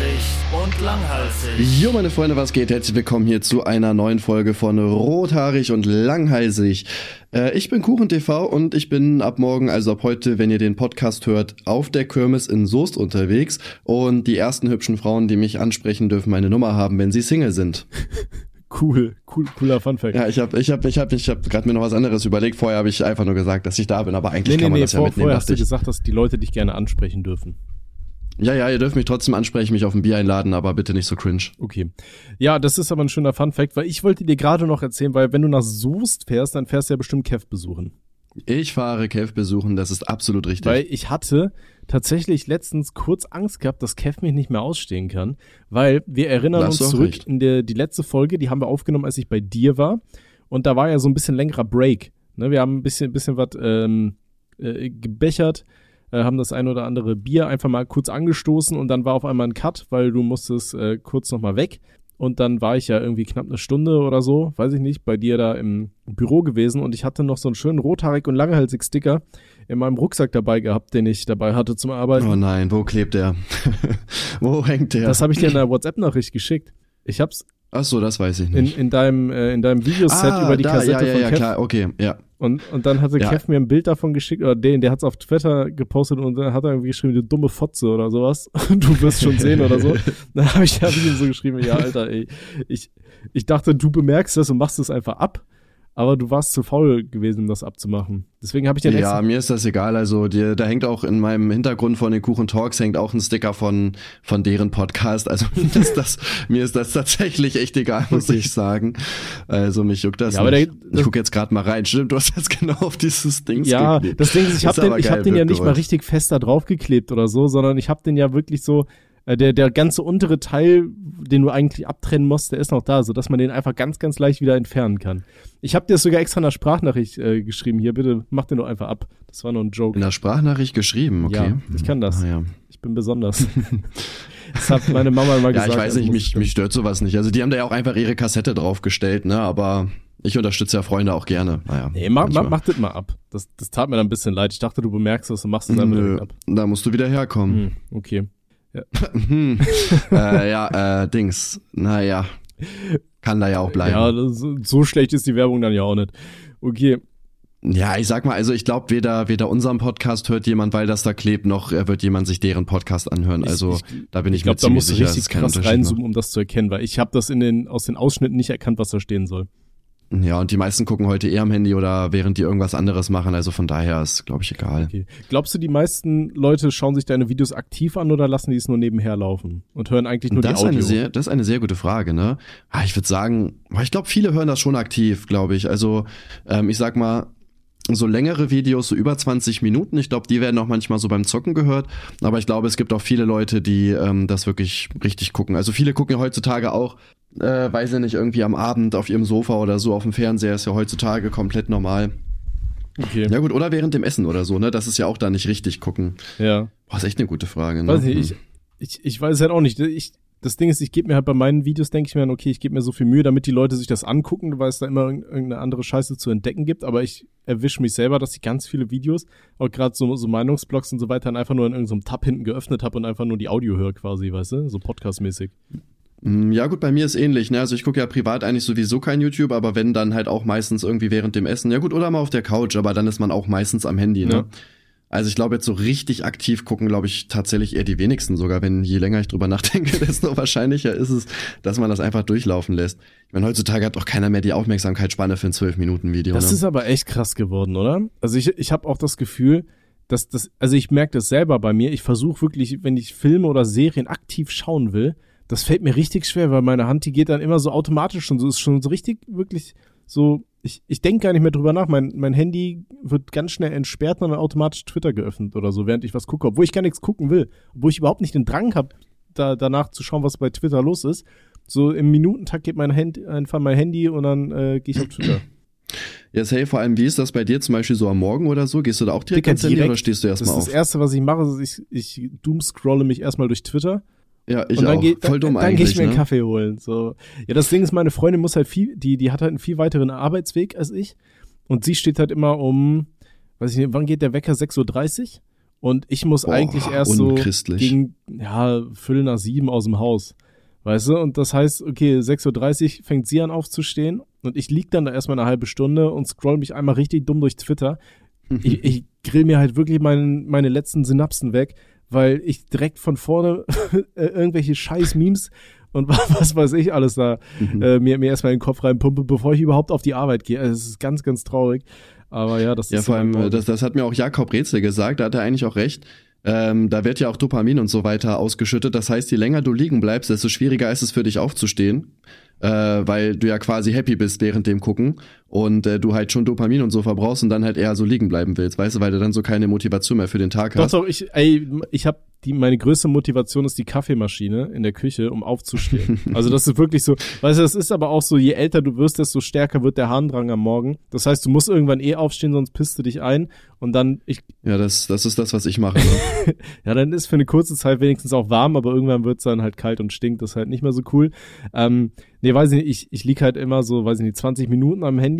Rothaarig und langhalsig. Jo, meine Freunde, was geht? Herzlich willkommen hier zu einer neuen Folge von Rothaarig und langhalsig. Äh, ich bin KuchenTV und ich bin ab morgen, also ab heute, wenn ihr den Podcast hört, auf der Kirmes in Soest unterwegs. Und die ersten hübschen Frauen, die mich ansprechen, dürfen meine Nummer haben, wenn sie Single sind. Cool, cool, cooler Funfact. Ja, ich habe ich hab, ich hab, ich hab gerade mir noch was anderes überlegt. Vorher habe ich einfach nur gesagt, dass ich da bin, aber eigentlich nee, kann nee, man nee, das vor, ja mitnehmen. vorher hast du gesagt, dass die Leute dich gerne ansprechen dürfen. Ja, ja, ihr dürft mich trotzdem ansprechen, mich auf ein Bier einladen, aber bitte nicht so cringe. Okay. Ja, das ist aber ein schöner Funfact, weil ich wollte dir gerade noch erzählen, weil wenn du nach Soest fährst, dann fährst du ja bestimmt Kev besuchen. Ich fahre Kev besuchen, das ist absolut richtig. Weil ich hatte tatsächlich letztens kurz Angst gehabt, dass Kev mich nicht mehr ausstehen kann, weil wir erinnern Da hast du uns zurück recht. in der die letzte Folge, die haben wir aufgenommen, als ich bei dir war und da war ja so ein bisschen längerer Break. Ne, wir haben ein bisschen bisschen was ähm, äh, gebechert, äh, haben das ein oder andere Bier einfach mal kurz angestoßen und dann war auf einmal ein Cut, weil du musstest äh, kurz noch mal weg und dann war ich ja irgendwie knapp eine Stunde oder so, weiß ich nicht, bei dir da im Büro gewesen und ich hatte noch so einen schönen rothaarig und langhalsig Sticker in meinem Rucksack dabei gehabt, den ich dabei hatte zum Arbeiten. oh nein, wo klebt der? wo hängt der? Das habe ich dir in einer WhatsApp-Nachricht geschickt. Ich hab's Ach so, das weiß ich in, nicht. in deinem äh, in deinem Videoset ah, über die da, Kassette ja, ja, von ja, Kev klar, okay, ja. Und und dann hatte Ja. Kev mir ein Bild davon geschickt oder den, der hat's auf Twitter gepostet und dann hat er irgendwie geschrieben, du dumme Fotze oder sowas. Du wirst schon sehen oder so. Dann habe ich, hab ich ihm so geschrieben, ja, Alter, ey, ich ich dachte, du bemerkst das und machst es einfach ab, aber du warst zu faul gewesen, um das abzumachen. Deswegen habe ich den Ja, mir ist das egal. Also dir, da hängt auch in meinem Hintergrund von den Kuchen Talks hängt auch ein Sticker von von deren Podcast. Also mir ist das mir ist das tatsächlich echt egal, muss ich sagen. Also mich juckt das. Ja, aber nicht. der- ich guck jetzt gerade mal rein. Stimmt, du hast jetzt genau auf dieses Ding Ja, geklebt. das Ding ist, ich habe den, ich hab den ja nicht mal richtig fest da drauf geklebt oder so, sondern ich habe den ja wirklich so, der, der ganze untere Teil, den du eigentlich abtrennen musst, der ist noch da, so dass man den einfach ganz, ganz leicht wieder entfernen kann. Ich habe dir das sogar extra in einer Sprachnachricht äh, geschrieben. Hier, bitte mach den doch einfach ab. Das war nur ein Joke. In der Sprachnachricht geschrieben, okay. Ja, ich kann das. Ah, ja. Ich bin besonders. das hat meine Mama mal Ja, gesagt. ich weiß also nicht, mich, mich stört sowas nicht. Also die haben da ja auch einfach ihre Kassette draufgestellt, ne, aber ich unterstütze ja Freunde auch gerne. Naja, Nee, mach, mach, mach das mal ab. Das, das tat mir dann ein bisschen leid. Ich dachte, du bemerkst das und machst es dann Nö, ab. da musst du wieder herkommen. Hm, okay. Hm. äh, ja, äh, Dings. Naja. Kann da ja auch bleiben. Ja, das, so schlecht ist die Werbung dann ja auch nicht. Okay. Ja, ich sag mal, also ich glaube, weder, weder unseren Podcast hört jemand, weil das da klebt, noch äh, wird jemand sich deren Podcast anhören. Ich- Also ich- da bin ich, Ich glaube, mir da ziemlich musst du sicher, es richtig ist kein krass reinzoomen, um das zu erkennen, weil ich habe das in den, aus den Ausschnitten nicht erkannt, was da stehen soll. Ja, und die meisten gucken heute eher am Handy oder während die irgendwas anderes machen. Also von daher ist, glaube ich, egal. Okay. Glaubst du, die meisten Leute schauen sich deine Videos aktiv an oder lassen die es nur nebenher laufen und hören eigentlich nur das, die ist Audio? eine sehr, das ist eine sehr gute Frage, ne? Ah, Ich würde sagen, ich glaube, viele hören das schon aktiv, glaube ich. Also ähm, ich sag mal, so längere Videos, so über 20 Minuten, ich glaube, die werden auch manchmal so beim Zocken gehört. Aber ich glaube, es gibt auch viele Leute, die ähm, das wirklich richtig gucken. Also viele gucken ja heutzutage auch, äh, weiß ich nicht, irgendwie am Abend auf ihrem Sofa oder so auf dem Fernseher, ist ja heutzutage komplett normal. okay. Ja gut, oder während dem Essen oder so, ne? Das ist ja auch da nicht richtig gucken. Ja. Boah, ist echt eine gute Frage, ne? Weiß nicht, ich, ich, ich weiß halt auch nicht. Ich, das Ding ist, ich gebe mir halt bei meinen Videos, denke ich mir, okay, ich gebe mir so viel Mühe, damit die Leute sich das angucken, weil es da immer irg- irgendeine andere Scheiße zu entdecken gibt. Aber ich erwische mich selber, dass ich ganz viele Videos, auch gerade so, so Meinungsblogs und so weiter, dann einfach nur in irgendeinem Tab hinten geöffnet habe und einfach nur die Audio höre quasi, weißt du? So podcastmäßig. Mm, Ja gut, bei mir ist ähnlich. Ne? Also ich gucke ja privat eigentlich sowieso kein YouTube, aber wenn dann halt auch meistens irgendwie während dem Essen. Ja gut, oder mal auf der Couch, aber dann ist man auch meistens am Handy. Ne? Ja. Also ich glaube jetzt so richtig aktiv gucken, glaube ich tatsächlich eher die wenigsten sogar. Wenn je länger ich drüber nachdenke, desto wahrscheinlicher ist es, dass man das einfach durchlaufen lässt. Ich meine, heutzutage hat doch keiner mehr die Aufmerksamkeitsspanne für ein 12-Minuten-Video. Das ne? ist aber echt krass geworden, oder? Also ich, ich habe auch das Gefühl, dass das, also ich merke das selber bei mir. Ich versuche wirklich, wenn ich Filme oder Serien aktiv schauen will, das fällt mir richtig schwer, weil meine Hand, die geht dann immer so automatisch schon so, ist schon so richtig, wirklich so, ich, ich denke gar nicht mehr drüber nach. Mein, mein Handy wird ganz schnell entsperrt und dann automatisch Twitter geöffnet oder so, während ich was gucke, obwohl ich gar nichts gucken will, obwohl ich überhaupt nicht den Drang habe, da, danach zu schauen, was bei Twitter los ist. So im Minutentakt geht mein Handy, einfach mein Handy und dann äh, gehe ich auf Twitter. Ja, hey, vor allem, wie ist das bei dir zum Beispiel so am Morgen oder so? Gehst du da auch direkt Dicker, ans Handy direkt. oder stehst du erstmal ist das auf? Erste, was ich mache, ist, ich, ich doomscrolle mich erstmal durch Twitter Ja, ich und dann auch. gehe Voll dumm dann, dann gehe ich mir einen ne? Kaffee holen. So. Ja, das Ding ist, meine Freundin muss halt viel, die, die hat halt einen viel weiteren Arbeitsweg als ich und sie steht halt immer um, weiß ich nicht, wann geht der Wecker? 6.30 Uhr? und ich muss Boah, eigentlich erst so gegen, ja, Viertel nach sieben aus dem Haus. Weißt du? Und das heißt, okay, 6.30 Uhr fängt sie an aufzustehen und ich lieg dann da erstmal eine halbe Stunde und scroll mich einmal richtig dumm durch Twitter. ich, ich grill mir halt wirklich mein, meine letzten Synapsen weg, weil ich direkt von vorne äh, irgendwelche scheiß Memes und was weiß ich alles da Mhm. äh, mir, mir erstmal in den Kopf reinpumpe, bevor ich überhaupt auf die Arbeit gehe. Also es ist ganz, ganz traurig. Aber ja, das Ja, ist vor allem, halt- äh, das, das hat mir auch Jakob Rätsel gesagt, da hat er eigentlich auch recht. Ähm, da wird ja auch Dopamin und so weiter ausgeschüttet. Das heißt, je länger du liegen bleibst, desto schwieriger ist es für dich aufzustehen, äh, weil du ja quasi happy bist während dem Gucken und äh, du halt schon Dopamin und so verbrauchst und dann halt eher so liegen bleiben willst, weißt du, weil du dann so keine Motivation mehr für den Tag Doch, hast. doch, ich, ey, ich habe die, meine größte Motivation ist die Kaffeemaschine in der Küche, um aufzustehen. also das ist wirklich so, weißt du, das ist aber auch so, je älter du wirst, desto stärker wird der Harndrang am Morgen. Das heißt, du musst irgendwann eh aufstehen, sonst pisst du dich ein und dann, ich, Ja, das, das ist das, was ich mache. Ne? ja, dann ist für eine kurze Zeit wenigstens auch warm, aber irgendwann wird's dann halt kalt und stinkt, das ist halt nicht mehr so cool. Ähm, nee, weiß ich nicht, ich, ich lieg halt immer so, weiß ich nicht, 20 Minuten am Handy,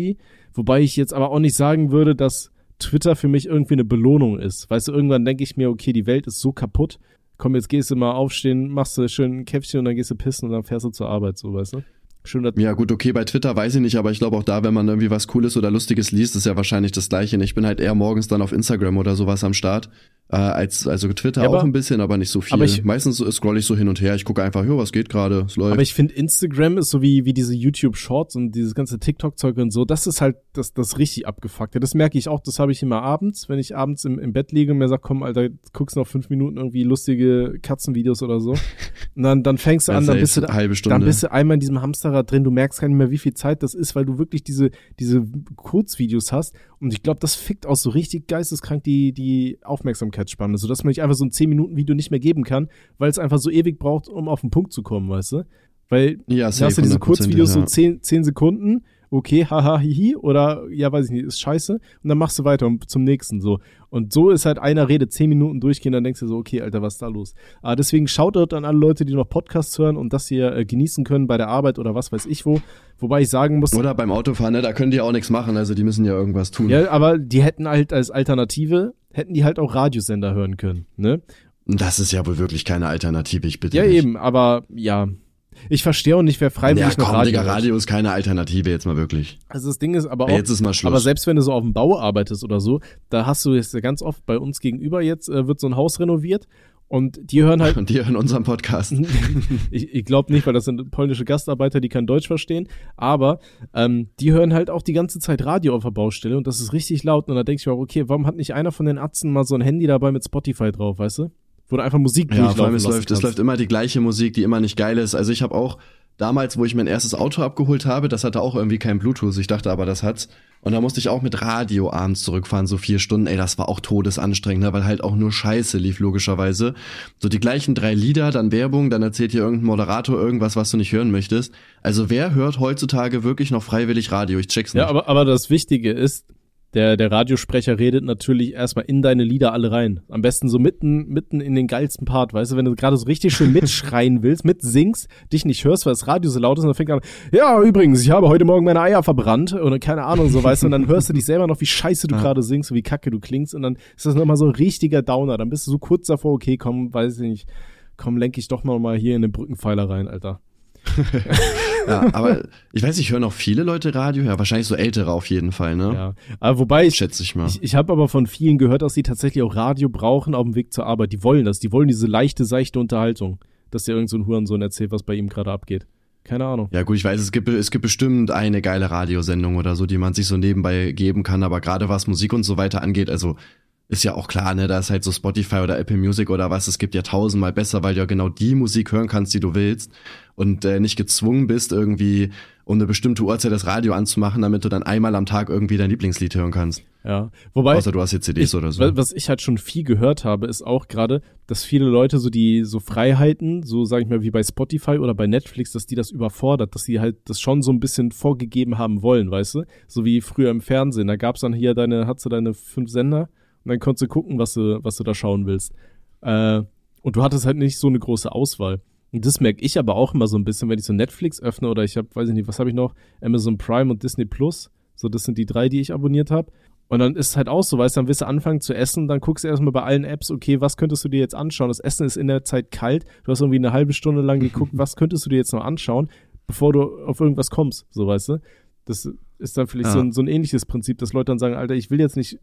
wobei ich jetzt aber auch nicht sagen würde, dass Twitter für mich irgendwie eine Belohnung ist. Weißt du, irgendwann denke ich mir, okay, die Welt ist so kaputt. Komm, jetzt gehst du mal aufstehen, machst du schön ein Käffchen und dann gehst du pissen und dann fährst du zur Arbeit, so, weißt du? Dass Ja, gut, okay, bei Twitter weiß ich nicht, aber ich glaube auch da, wenn man irgendwie was Cooles oder Lustiges liest, ist ja wahrscheinlich das Gleiche. Ich bin halt eher morgens dann auf Instagram oder sowas am Start. Äh, als, also Twitter Ja, aber- auch ein bisschen, aber nicht so viel. ich- Meistens scroll ich so hin und her. Ich gucke einfach, jo, was geht gerade, es läuft. Aber ich finde, Instagram ist so wie, wie diese YouTube-Shorts und dieses ganze TikTok-Zeug und so, das ist halt das, das richtig abgefuckte. Das merke ich auch, das habe ich immer abends, wenn ich abends im, im Bett liege und mir sage, komm, Alter, guckst noch fünf Minuten irgendwie lustige Katzenvideos oder so. Und dann, dann fängst du an, dann bist du, halbe Stunde. dann bist du einmal in diesem Hamsterrad drin, du merkst gar nicht mehr, wie viel Zeit das ist, weil du wirklich diese, diese Kurzvideos hast. Und ich glaube, das fickt auch so richtig geisteskrank die, die Aufmerksamkeitsspanne, sodass man nicht einfach so ein 10-Minuten-Video nicht mehr geben kann, weil es einfach so ewig braucht, um auf den Punkt zu kommen, weißt du? Weil ja, da hast du diese 100%, Kurzvideos ja. so 10, 10 Sekunden, okay, haha, hihi, oder ja, weiß ich nicht, ist scheiße, und dann machst du weiter und zum nächsten so. Und so ist halt einer Rede 10 Minuten durchgehen, dann denkst du so, okay, Alter, was ist da los? Aber deswegen Shoutout an alle Leute, die noch Podcasts hören und das hier äh, genießen können bei der Arbeit oder was weiß ich wo. Wobei ich sagen muss, Oder beim Autofahren, ne, da können die auch nichts machen, also die müssen ja irgendwas tun. ja, aber die hätten halt als Alternative, hätten die halt auch Radiosender hören können, ne? Das ist ja wohl wirklich keine Alternative, ich bitte Ja, dich. eben, aber ja. Ich verstehe auch nicht, wer freiwillig Ja, noch komm, Radio Digga. Radio ist keine Alternative, jetzt mal wirklich. Also das Ding ist aber auch, jetzt ist mal Schluss. aber selbst wenn du so auf dem Bau arbeitest oder so, da hast du jetzt ganz oft bei uns gegenüber jetzt, äh, wird so ein Haus renoviert und die hören halt, Und die hören unseren Podcast. ich, ich glaube nicht, weil das sind polnische Gastarbeiter, die kein Deutsch verstehen, aber ähm, die hören halt auch die ganze Zeit Radio auf der Baustelle und das ist richtig laut und da denke ich mir auch, okay, warum hat nicht einer von den Atzen mal so ein Handy dabei mit Spotify drauf, weißt du? Wo du einfach Musik Ja, vor durchlaufen allem es läuft, es läuft immer die gleiche Musik, die immer nicht geil ist. Also ich habe auch damals, wo ich mein erstes Auto abgeholt habe, das hatte auch irgendwie kein Bluetooth. Ich dachte aber, das hat's. Und da musste ich auch mit Radio abends zurückfahren, so vier Stunden. Ey, das war auch todesanstrengend, ne, weil halt auch nur Scheiße lief, logischerweise. So die gleichen drei Lieder, dann Werbung, dann erzählt hier irgendein Moderator irgendwas, was du nicht hören möchtest. Also wer hört heutzutage wirklich noch freiwillig Radio? Ich check's nicht. Ja, aber, aber das Wichtige ist, der, der Radiosprecher redet natürlich erstmal in deine Lieder alle rein. Am besten so mitten, mitten in den geilsten Part, weißt du, wenn du gerade so richtig schön mitschreien willst, mitsingst, dich nicht hörst, weil das Radio so laut ist und dann fängt an, ja, übrigens, ich habe heute Morgen meine Eier verbrannt oder keine Ahnung, so, weißt du, und dann hörst du dich selber noch, wie scheiße du Ja. gerade singst und wie kacke du klingst und dann ist das nochmal so ein richtiger Downer. Dann bist du so kurz davor, okay, komm, weiß ich nicht, komm, lenk ich doch noch mal hier in den Brückenpfeiler rein, Alter. Ja, aber ich weiß, ich höre noch viele Leute Radio, ja, wahrscheinlich so ältere auf jeden Fall, ne? Ja. Aber wobei ich, Schätze ich mal. Ich, ich habe aber von vielen gehört, dass sie tatsächlich auch Radio brauchen auf dem Weg zur Arbeit. Die wollen das. Die wollen diese leichte, seichte Unterhaltung. Dass dir irgend so ein Hurensohn erzählt, was bei ihm gerade abgeht. Keine Ahnung. Ja gut, ich weiß, es gibt, es gibt bestimmt eine geile Radiosendung oder so, die man sich so nebenbei geben kann, aber gerade was Musik und so weiter angeht, also ist ja auch klar, ne, da ist halt so Spotify oder Apple Music oder was, es gibt ja tausendmal besser, weil du ja genau die Musik hören kannst, die du willst und äh, nicht gezwungen bist, irgendwie um eine bestimmte Uhrzeit das Radio anzumachen, damit du dann einmal am Tag irgendwie dein Lieblingslied hören kannst. Ja. Wobei. Außer du hast jetzt CDs ich, oder so. wa- Was ich halt schon viel gehört habe, ist auch gerade, dass viele Leute so die so Freiheiten, so sag ich mal wie bei Spotify oder bei Netflix, dass die das überfordert, dass die halt das schon so ein bisschen vorgegeben haben wollen, weißt du? So wie früher im Fernsehen. Da gab's dann hier deine, hast du deine fünf Sender und dann konntest du gucken, was du, was du da schauen willst. Äh, und du hattest halt nicht so eine große Auswahl. Und das merke ich aber auch immer so ein bisschen, wenn ich so Netflix öffne oder ich habe, weiß ich nicht, was habe ich noch? Amazon Prime und Disney Plus. So, das sind die drei, die ich abonniert habe. Und dann ist es halt auch so, weißt du, dann wirst du anfangen zu essen, dann guckst du erstmal bei allen Apps, okay, was könntest du dir jetzt anschauen? Das Essen ist in der Zeit kalt, du hast irgendwie eine halbe Stunde lang geguckt, was könntest du dir jetzt noch anschauen, bevor du auf irgendwas kommst, so weißt du. Das ist dann vielleicht ja. so, ein, so ein ähnliches Prinzip, dass Leute dann sagen, Alter, ich will jetzt nicht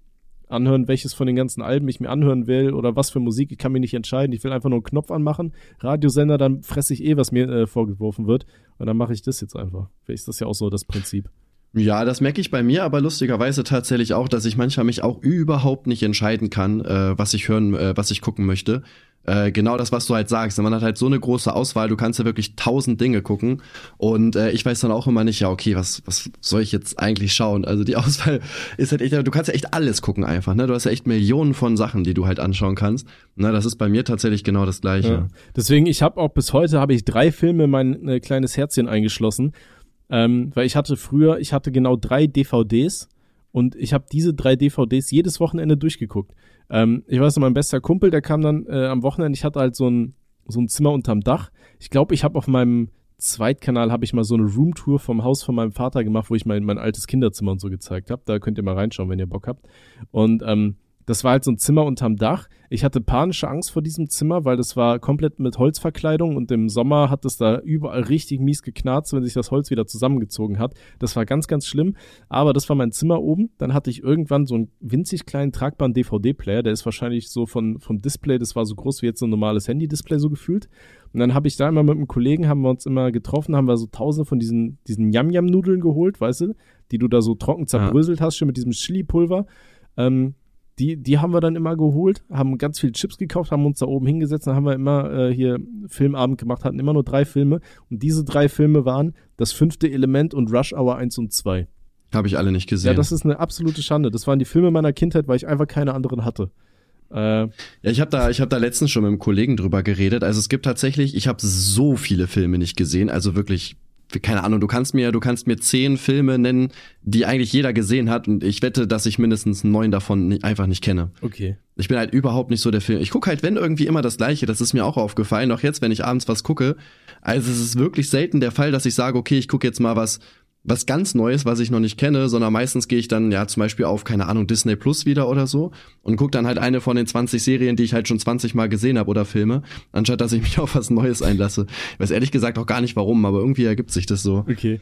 anhören, welches von den ganzen Alben ich mir anhören will oder was für Musik, ich kann mich nicht entscheiden, ich will einfach nur einen Knopf anmachen, Radiosender, dann fresse ich eh, was mir äh, vorgeworfen wird und dann mache ich das jetzt einfach. Vielleicht ist das ja auch so das Prinzip. Ja, das merke ich bei mir, aber lustigerweise tatsächlich auch, dass ich manchmal mich auch überhaupt nicht entscheiden kann, äh, was ich hören, äh, was ich gucken möchte. Äh, genau das, was du halt sagst. Man hat halt so eine große Auswahl, du kannst ja wirklich tausend Dinge gucken. Und äh, ich weiß dann auch immer nicht, ja, okay, was, was soll ich jetzt eigentlich schauen? Also die Auswahl ist halt echt, du kannst ja echt alles gucken einfach, ne? Du hast ja echt Millionen von Sachen, die du halt anschauen kannst. Na, das ist bei mir tatsächlich genau das Gleiche. Ja. Deswegen, ich habe auch bis heute habe ich drei Filme mein äh, kleines Herzchen eingeschlossen. Ähm, weil ich hatte früher, ich hatte genau drei DVDs und ich habe diese drei DVDs jedes Wochenende durchgeguckt. Ähm, ich weiß noch, mein bester Kumpel, der kam dann äh, am Wochenende, ich hatte halt so ein, so ein Zimmer unterm Dach. Ich glaube, ich habe auf meinem Zweitkanal habe ich mal so eine Roomtour vom Haus von meinem Vater gemacht, wo ich mein, mein altes Kinderzimmer und so gezeigt habe. Da könnt ihr mal reinschauen, wenn ihr Bock habt. Und ähm, das war halt so ein Zimmer unterm Dach. Ich hatte panische Angst vor diesem Zimmer, weil das war komplett mit Holzverkleidung und im Sommer hat es da überall richtig mies geknarzt, wenn sich das Holz wieder zusammengezogen hat. Das war ganz, ganz schlimm. Aber das war mein Zimmer oben. Dann hatte ich irgendwann so einen winzig kleinen tragbaren DVD-Player. Der ist wahrscheinlich so von, vom Display, das war so groß wie jetzt so ein normales Handy-Display so gefühlt. Und dann habe ich da immer mit einem Kollegen, haben wir uns immer getroffen, haben wir so tausende von diesen, diesen Yam-Yam-Nudeln geholt, weißt du, die du da so trocken zerbröselt ja. hast, schon mit diesem Chili-Pulver. Ähm, die, die haben wir dann immer geholt, haben ganz viel Chips gekauft, haben uns da oben hingesetzt, dann haben wir immer äh, hier Filmabend gemacht, hatten immer nur drei Filme. Und diese drei Filme waren Das fünfte Element und Rush Hour 1 und 2. Habe ich alle nicht gesehen. Ja, das ist eine absolute Schande. Das waren die Filme meiner Kindheit, weil ich einfach keine anderen hatte. Äh, ja, ich habe da, ich habe da letztens schon mit einem Kollegen drüber geredet. Also es gibt tatsächlich, ich habe so viele Filme nicht gesehen, also wirklich keine Ahnung, du kannst mir, du kannst mir zehn Filme nennen, die eigentlich jeder gesehen hat und ich wette, dass ich mindestens neun davon nicht, einfach nicht kenne. Okay. Ich bin halt überhaupt nicht so der Film. Ich gucke halt, wenn irgendwie immer das Gleiche, das ist mir auch aufgefallen, auch jetzt, wenn ich abends was gucke. Also es ist wirklich selten der Fall, dass ich sage, okay, ich gucke jetzt mal was, was ganz Neues, was ich noch nicht kenne, sondern meistens gehe ich dann ja zum Beispiel auf, keine Ahnung, Disney Plus wieder oder so und gucke dann halt eine von den 20 Serien, die ich halt schon 20 Mal gesehen habe oder Filme, anstatt dass ich mich auf was Neues einlasse. Ich weiß ehrlich gesagt auch gar nicht warum, aber irgendwie ergibt sich das so. Okay.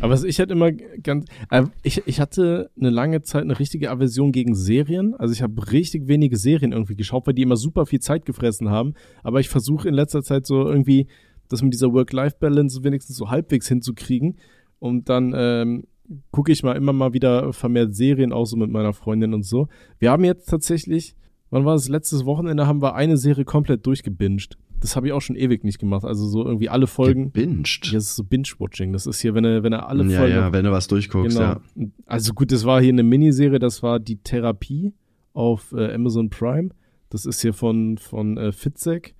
aber ich hatte immer ganz, äh, ich, ich hatte eine lange Zeit eine richtige Aversion gegen Serien. Also ich habe richtig wenige Serien irgendwie geschaut, weil die immer super viel Zeit gefressen haben. Aber ich versuche in letzter Zeit so irgendwie das mit dieser Work-Life-Balance wenigstens so halbwegs hinzukriegen. Und dann ähm, gucke ich mal immer mal wieder vermehrt Serien auch so mit meiner Freundin und so. Wir haben jetzt tatsächlich, wann war es? Letztes Wochenende haben wir eine Serie komplett durchgebinged. Das habe ich auch schon ewig nicht gemacht. Also so irgendwie alle Folgen. Gebinged? Ja, das ist so Binge-Watching. Das ist hier, wenn er, wenn er alle ja, Folgen. Ja, wenn du was durchguckst, genau. ja. Also gut, das war hier eine Miniserie, das war die Therapie auf äh, Amazon Prime. Das ist hier von, von äh, Fitzek.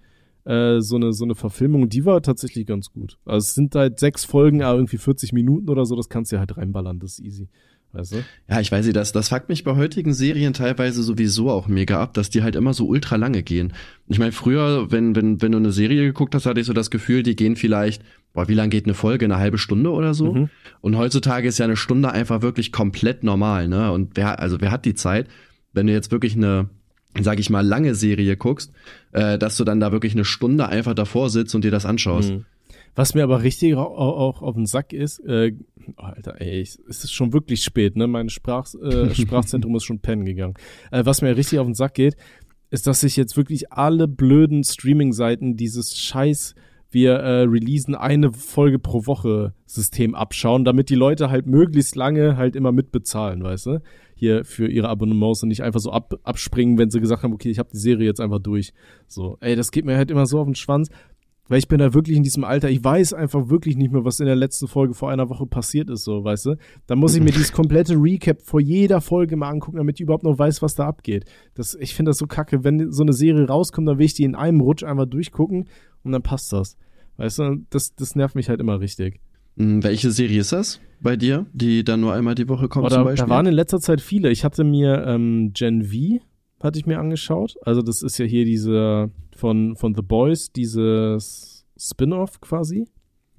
Äh, so eine so eine Verfilmung, die war tatsächlich ganz gut. Also es sind halt sechs Folgen, aber irgendwie 40 Minuten oder so, das kannst du ja halt reinballern, das ist easy. Weißt du? Ja, ich weiß nicht, das, das fuckt mich bei heutigen Serien teilweise sowieso auch mega ab, dass die halt immer so ultra lange gehen. Ich meine, früher, wenn, wenn, wenn du eine Serie geguckt hast, hatte ich so das Gefühl, die gehen vielleicht, boah, wie lang geht eine Folge? Eine halbe Stunde oder so? Mhm. Und heutzutage ist ja eine Stunde einfach wirklich komplett normal, ne? Und wer, also wer hat die Zeit, wenn du jetzt wirklich eine, sag ich mal, lange Serie guckst, äh, dass du dann da wirklich eine Stunde einfach davor sitzt und dir das anschaust. Mhm. Was mir aber richtig auch, auch auf den Sack ist, äh, oh, Alter, ey, es ist schon wirklich spät, ne? Mein Sprach, äh, Sprachzentrum ist schon pennen gegangen. Äh, was mir richtig auf den Sack geht, ist, dass sich jetzt wirklich alle blöden Streaming-Seiten dieses scheiß wir äh, releasen eine Folge pro Woche System abschauen, damit die Leute halt möglichst lange halt immer mitbezahlen, weißt du? Hier für ihre Abonnements und nicht einfach so ab, abspringen, wenn sie gesagt haben, okay, ich habe die Serie jetzt einfach durch. So, ey, das geht mir halt immer so auf den Schwanz, weil ich bin da wirklich in diesem Alter, ich weiß einfach wirklich nicht mehr, was in der letzten Folge vor einer Woche passiert ist, so, weißt du? Da muss ich mir dieses komplette Recap vor jeder Folge mal angucken, damit ich überhaupt noch weiß, was da abgeht. Das, ich finde das so kacke, wenn so eine Serie rauskommt, dann will ich die in einem Rutsch einfach durchgucken und dann passt das. Weißt du, das, das nervt mich halt immer richtig. Hm, welche Serie ist das bei dir, die dann nur einmal die Woche kommt Oder, zum Beispiel? Da waren in letzter Zeit viele. Ich hatte mir ähm, Gen V, hatte ich mir angeschaut. Also das ist ja hier diese von, von The Boys, dieses Spin-off quasi,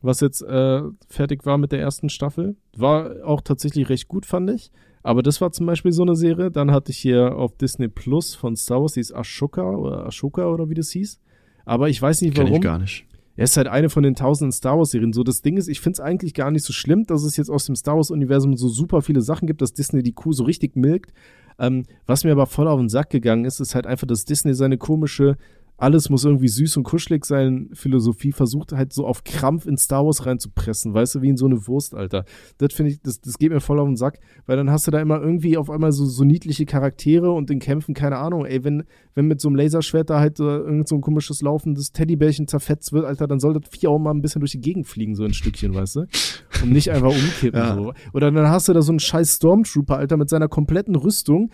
was jetzt äh, fertig war mit der ersten Staffel. War auch tatsächlich recht gut, fand ich. Aber das war zum Beispiel so eine Serie. Dann hatte ich hier auf Disney Plus von Star Wars, die ist Ashoka oder Ashoka oder wie das hieß. Aber ich weiß nicht warum. Kenn ich gar nicht. Er ist halt eine von den tausenden Star Wars-Serien. So, das Ding ist, ich finde es eigentlich gar nicht so schlimm, dass es jetzt aus dem Star Wars-Universum so super viele Sachen gibt, dass Disney die Kuh so richtig milkt. Ähm, was mir aber voll auf den Sack gegangen ist, ist halt einfach, dass Disney seine komische alles muss irgendwie süß und kuschelig sein, Philosophie versucht halt so auf Krampf in Star Wars reinzupressen, weißt du, wie in so eine Wurst, Alter. Das finde ich, das, das geht mir voll auf den Sack, weil dann hast du da immer irgendwie auf einmal so, so niedliche Charaktere und in Kämpfen, keine Ahnung, ey, wenn, wenn mit so einem Laserschwert da halt äh, irgend so ein komisches laufendes Teddybärchen zerfetzt wird, Alter, dann soll das Vieh auch mal ein bisschen durch die Gegend fliegen, so ein Stückchen, weißt du? Und nicht einfach umkippen, ja. so. Oder dann hast du da so einen scheiß Stormtrooper, Alter, mit seiner kompletten Rüstung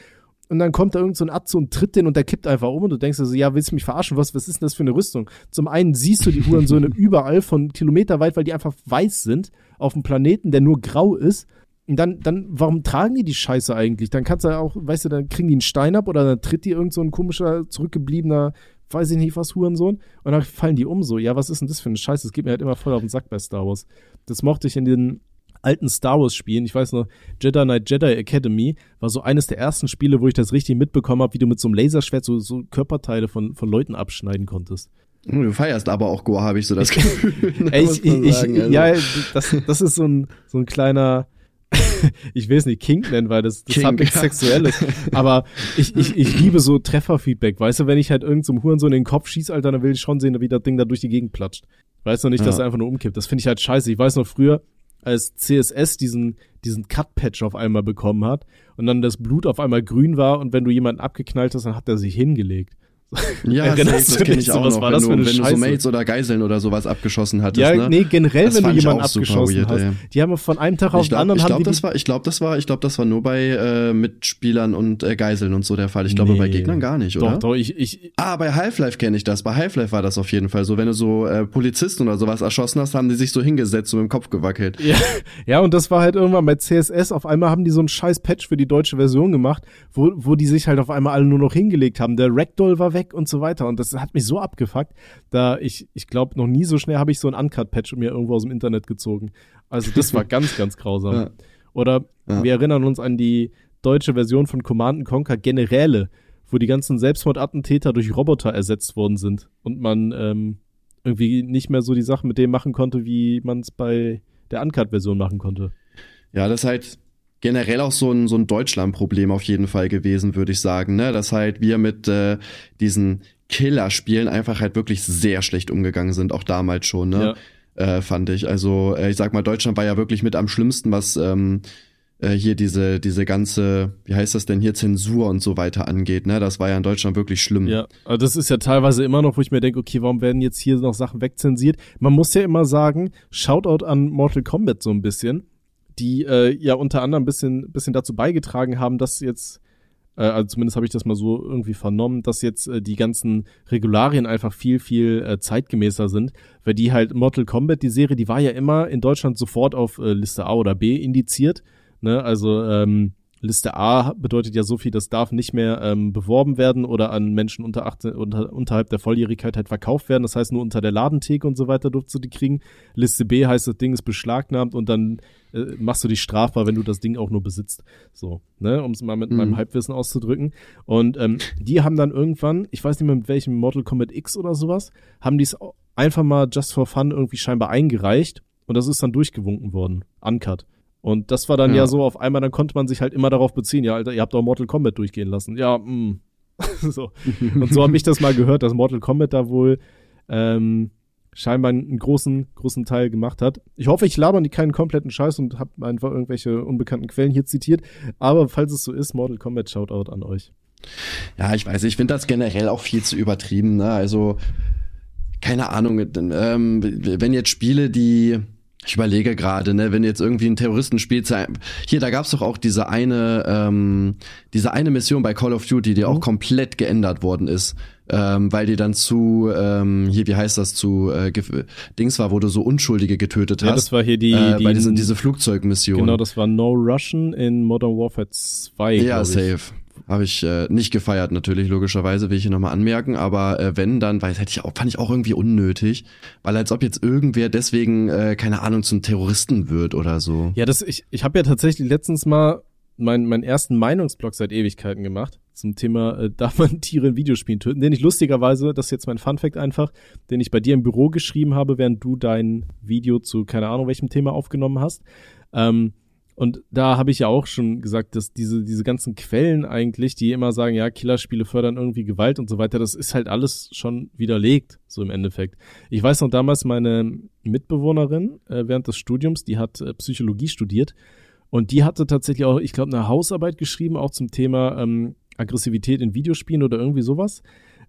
und dann kommt da irgend so ein Atze und tritt den und der kippt einfach um und du denkst also, ja, willst du mich verarschen? Was, was ist denn das für eine Rüstung? Zum einen siehst du die Hurensöhne überall von Kilometer weit, weil die einfach weiß sind auf dem Planeten, der nur grau ist. Und dann, dann, warum tragen die die Scheiße eigentlich? Dann kannst du ja auch, weißt du, dann kriegen die einen Stein ab oder dann tritt die irgend so ein komischer, zurückgebliebener, weiß ich nicht was, Hurensohn. Und dann fallen die um so. Ja, was ist denn das für eine Scheiße? Das geht mir halt immer voll auf den Sack bei Star Wars. Das mochte ich in den alten Star Wars Spielen, ich weiß noch, Jedi Knight Jedi Academy war so eines der ersten Spiele, wo ich das richtig mitbekommen habe, wie du mit so einem Laserschwert so, so Körperteile von, von Leuten abschneiden konntest. Du feierst aber auch Gore, habe ich so das Gefühl. Ey, ich, ich, sagen, also. Ja, das, das ist so ein, so ein kleiner, ich will es nicht Kink nennen, weil das, das King, hat nichts ja. Sexuelles. Aber ich, ich, ich liebe so Trefferfeedback. Weißt du, wenn ich halt irgendeinem so Hurensohn in den Kopf schieße, Alter, dann will ich schon sehen, wie das Ding da durch die Gegend platscht. Weißt du nicht, dass ja. er einfach nur umkippt. Das finde ich halt scheiße. Ich weiß noch früher, als CSS diesen, diesen Cut-Patch auf einmal bekommen hat und dann das Blut auf einmal grün war und wenn du jemanden abgeknallt hast, dann hat er sich hingelegt. Ja, das, das kenne ich auch noch, was wenn, du, wenn du so Mates oder Geiseln oder sowas abgeschossen hattest. Ja, ne? nee, generell, das wenn du jemanden abgeschossen weird, hast. Ey. Die haben von einem Tag auf den anderen ich glaub, haben das war, Ich glaube, das war, ich glaube, das war nur bei äh, Mitspielern und äh, Geiseln und so der Fall. Ich glaube, nee. bei Gegnern gar nicht, oder? Doch, doch, ich, ich Ah, bei Half-Life kenne ich das. Bei Half-Life war das auf jeden Fall so. Wenn du so äh, Polizisten oder sowas erschossen hast, haben die sich so hingesetzt und mit dem Kopf gewackelt. Ja, ja, und das war halt irgendwann bei CSS. Auf einmal haben die so einen scheiß Patch für die deutsche Version gemacht, wo, wo die sich halt auf einmal alle nur noch hingelegt haben. Der Ragdoll war weg und so weiter. Und das hat mich so abgefuckt, da ich, ich glaube, noch nie so schnell habe ich so ein Uncut-Patch mir irgendwo aus dem Internet gezogen. Also das war ganz, ganz grausam. Ja. Oder ja. wir erinnern uns an die deutsche Version von Command Conquer Generäle, wo die ganzen Selbstmordattentäter durch Roboter ersetzt worden sind und man ähm, irgendwie nicht mehr so die Sachen mit dem machen konnte, wie man es bei der Uncut-Version machen konnte. Ja, das ist halt generell auch so ein, so ein Deutschland-Problem auf jeden Fall gewesen, würde ich sagen, ne? Dass halt wir mit äh, diesen Killer-Spielen einfach halt wirklich sehr schlecht umgegangen sind, auch damals schon, ne? Ja. Äh, fand ich. Also, äh, ich sag mal, Deutschland war ja wirklich mit am schlimmsten, was ähm, äh, hier diese, diese ganze, wie heißt das denn hier, Zensur und so weiter angeht, ne? Das war ja in Deutschland wirklich schlimm. Ja, aber das ist ja teilweise immer noch, wo ich mir denke, okay, warum werden jetzt hier noch Sachen wegzensiert? Man muss ja immer sagen, Shoutout an Mortal Kombat so ein bisschen die äh, ja unter anderem ein bisschen, bisschen dazu beigetragen haben, dass jetzt, äh, also zumindest habe ich das mal so irgendwie vernommen, dass jetzt äh, die ganzen Regularien einfach viel, viel äh, zeitgemäßer sind, weil die halt Mortal Kombat, die Serie, die war ja immer in Deutschland sofort auf äh, Liste A oder B indiziert. Ne? Also ähm, Liste A bedeutet ja so viel, das darf nicht mehr ähm, beworben werden oder an Menschen unter 18, unter, unterhalb der Volljährigkeit halt verkauft werden. Das heißt, nur unter der Ladentheke und so weiter durfst du die kriegen. Liste B heißt, das Ding ist beschlagnahmt und dann äh, machst du dich strafbar, wenn du das Ding auch nur besitzt. So, ne, um es mal mit mhm. meinem Halbwissen auszudrücken. Und ähm, die haben dann irgendwann, ich weiß nicht mehr mit welchem Mortal Kombat X oder sowas, haben die es einfach mal just for fun irgendwie scheinbar eingereicht und das ist dann durchgewunken worden. Uncut. Und das war dann ja. ja. so auf einmal, dann konnte man sich halt immer darauf beziehen, ja, Alter, ihr habt doch Mortal Kombat durchgehen lassen. Ja, mh. Mm. so. Und so habe ich das mal gehört, dass Mortal Kombat da wohl ähm, scheinbar einen großen, großen Teil gemacht hat. Ich hoffe, ich laber nicht keinen kompletten Scheiß und habe einfach irgendwelche unbekannten Quellen hier zitiert. Aber falls es so ist, Mortal Kombat Shoutout an euch. Ja, ich weiß, ich finde das generell auch viel zu übertrieben. Ne? Also, keine Ahnung, ähm, wenn jetzt Spiele, die ich überlege gerade, ne, wenn jetzt irgendwie ein Terroristen spielt, hier, da gab's doch auch diese eine, ähm, diese eine Mission bei Call of Duty, die mhm. auch komplett geändert worden ist, ähm, weil die dann zu, ähm, hier, wie heißt das, zu äh, Dings war, wo du so Unschuldige getötet hast. Ja, das war hier die, äh, die bei diese, diese Flugzeugmission. Genau, das war No Russian in Modern Warfare 2. Ja, safe. Habe ich äh, nicht gefeiert, natürlich, logischerweise, will ich hier nochmal anmerken. Aber äh, wenn, dann, weil hätte ich auch, fand ich auch irgendwie unnötig. Weil als ob jetzt irgendwer deswegen, äh, keine Ahnung, zum Terroristen wird oder so. Ja, das, ich, ich habe ja tatsächlich letztens mal meinen mein ersten Meinungsblog seit Ewigkeiten gemacht zum Thema, äh, darf man Tiere in Videospielen töten, den ich lustigerweise, das ist jetzt mein Funfact einfach, den ich bei dir im Büro geschrieben habe, während du dein Video zu keine Ahnung welchem Thema aufgenommen hast. Ähm, und da habe ich ja auch schon gesagt, dass diese, diese ganzen Quellen eigentlich, die immer sagen, ja, Killerspiele fördern irgendwie Gewalt und so weiter, das ist halt alles schon widerlegt, so im Endeffekt. Ich weiß noch damals, meine Mitbewohnerin äh, während des Studiums, die hat äh, Psychologie studiert und die hatte tatsächlich auch, ich glaube, eine Hausarbeit geschrieben, auch zum Thema ähm, Aggressivität in Videospielen oder irgendwie sowas.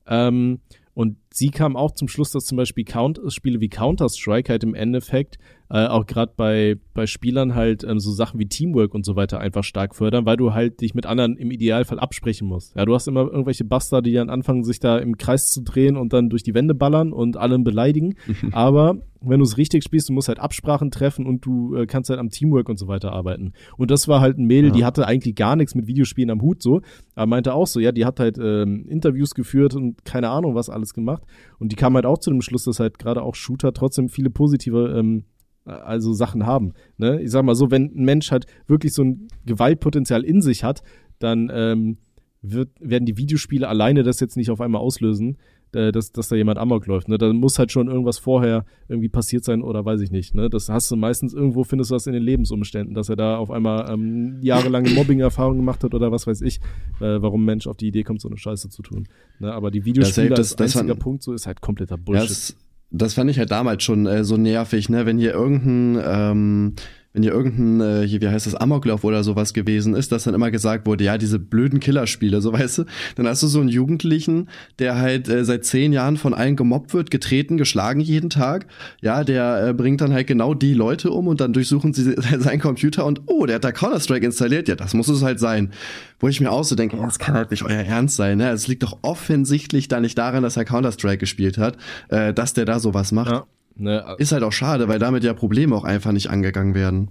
Ähm, und sie kam auch zum Schluss, dass zum Beispiel Count Spiele wie Counter-Strike halt im Endeffekt äh, auch gerade bei, bei Spielern halt ähm, so Sachen wie Teamwork und so weiter einfach stark fördern, weil du halt dich mit anderen im Idealfall absprechen musst. Ja, du hast immer irgendwelche Buster, die dann anfangen, sich da im Kreis zu drehen und dann durch die Wände ballern und allen beleidigen. Aber wenn du es richtig spielst, du musst halt Absprachen treffen und du äh, kannst halt am Teamwork und so weiter arbeiten. Und das war halt ein Mädel, ja. die hatte eigentlich gar nichts mit Videospielen am Hut so, aber meinte auch so, ja, die hat halt ähm, Interviews geführt und keine Ahnung was alles gemacht. Und die kam halt auch zu dem Schluss, dass halt gerade auch Shooter trotzdem viele positive ähm, also Sachen haben. Ne? Ich sag mal so, wenn ein Mensch halt wirklich so ein Gewaltpotenzial in sich hat, dann ähm, wird, werden die Videospiele alleine das jetzt nicht auf einmal auslösen, äh, dass, dass da jemand Amok läuft. Ne? Da muss halt schon irgendwas vorher irgendwie passiert sein oder weiß ich nicht. Ne? Das hast du meistens irgendwo, findest du das in den Lebensumständen, dass er da auf einmal ähm, jahrelange Mobbing-Erfahrungen gemacht hat oder was weiß ich, äh, warum ein Mensch auf die Idee kommt, so eine Scheiße zu tun. Ne? Aber die Videospiele das, das, als einziger das Punkt so ist halt kompletter Bullshit. Das, das fand ich halt damals schon äh, so nervig, ne? Wenn hier irgendein ähm, wenn hier irgendein, äh, hier, wie heißt das, Amoklauf oder sowas gewesen ist, dass dann immer gesagt wurde, ja, diese blöden Killerspiele, so weißt du, dann hast du so einen Jugendlichen, der halt äh, seit zehn Jahren von allen gemobbt wird, getreten, geschlagen jeden Tag, ja, der äh, bringt dann halt genau die Leute um und dann durchsuchen sie seinen Computer und, oh, der hat da Counter-Strike installiert, ja, das muss es halt sein. Wo ich mir auch so denke, das kann halt nicht euer Ernst sein, ne? Es liegt doch offensichtlich da nicht daran, dass er Counter-Strike gespielt hat, äh, dass der da sowas macht. Ja. Ne? Ist halt auch schade, weil damit ja Probleme auch einfach nicht angegangen werden.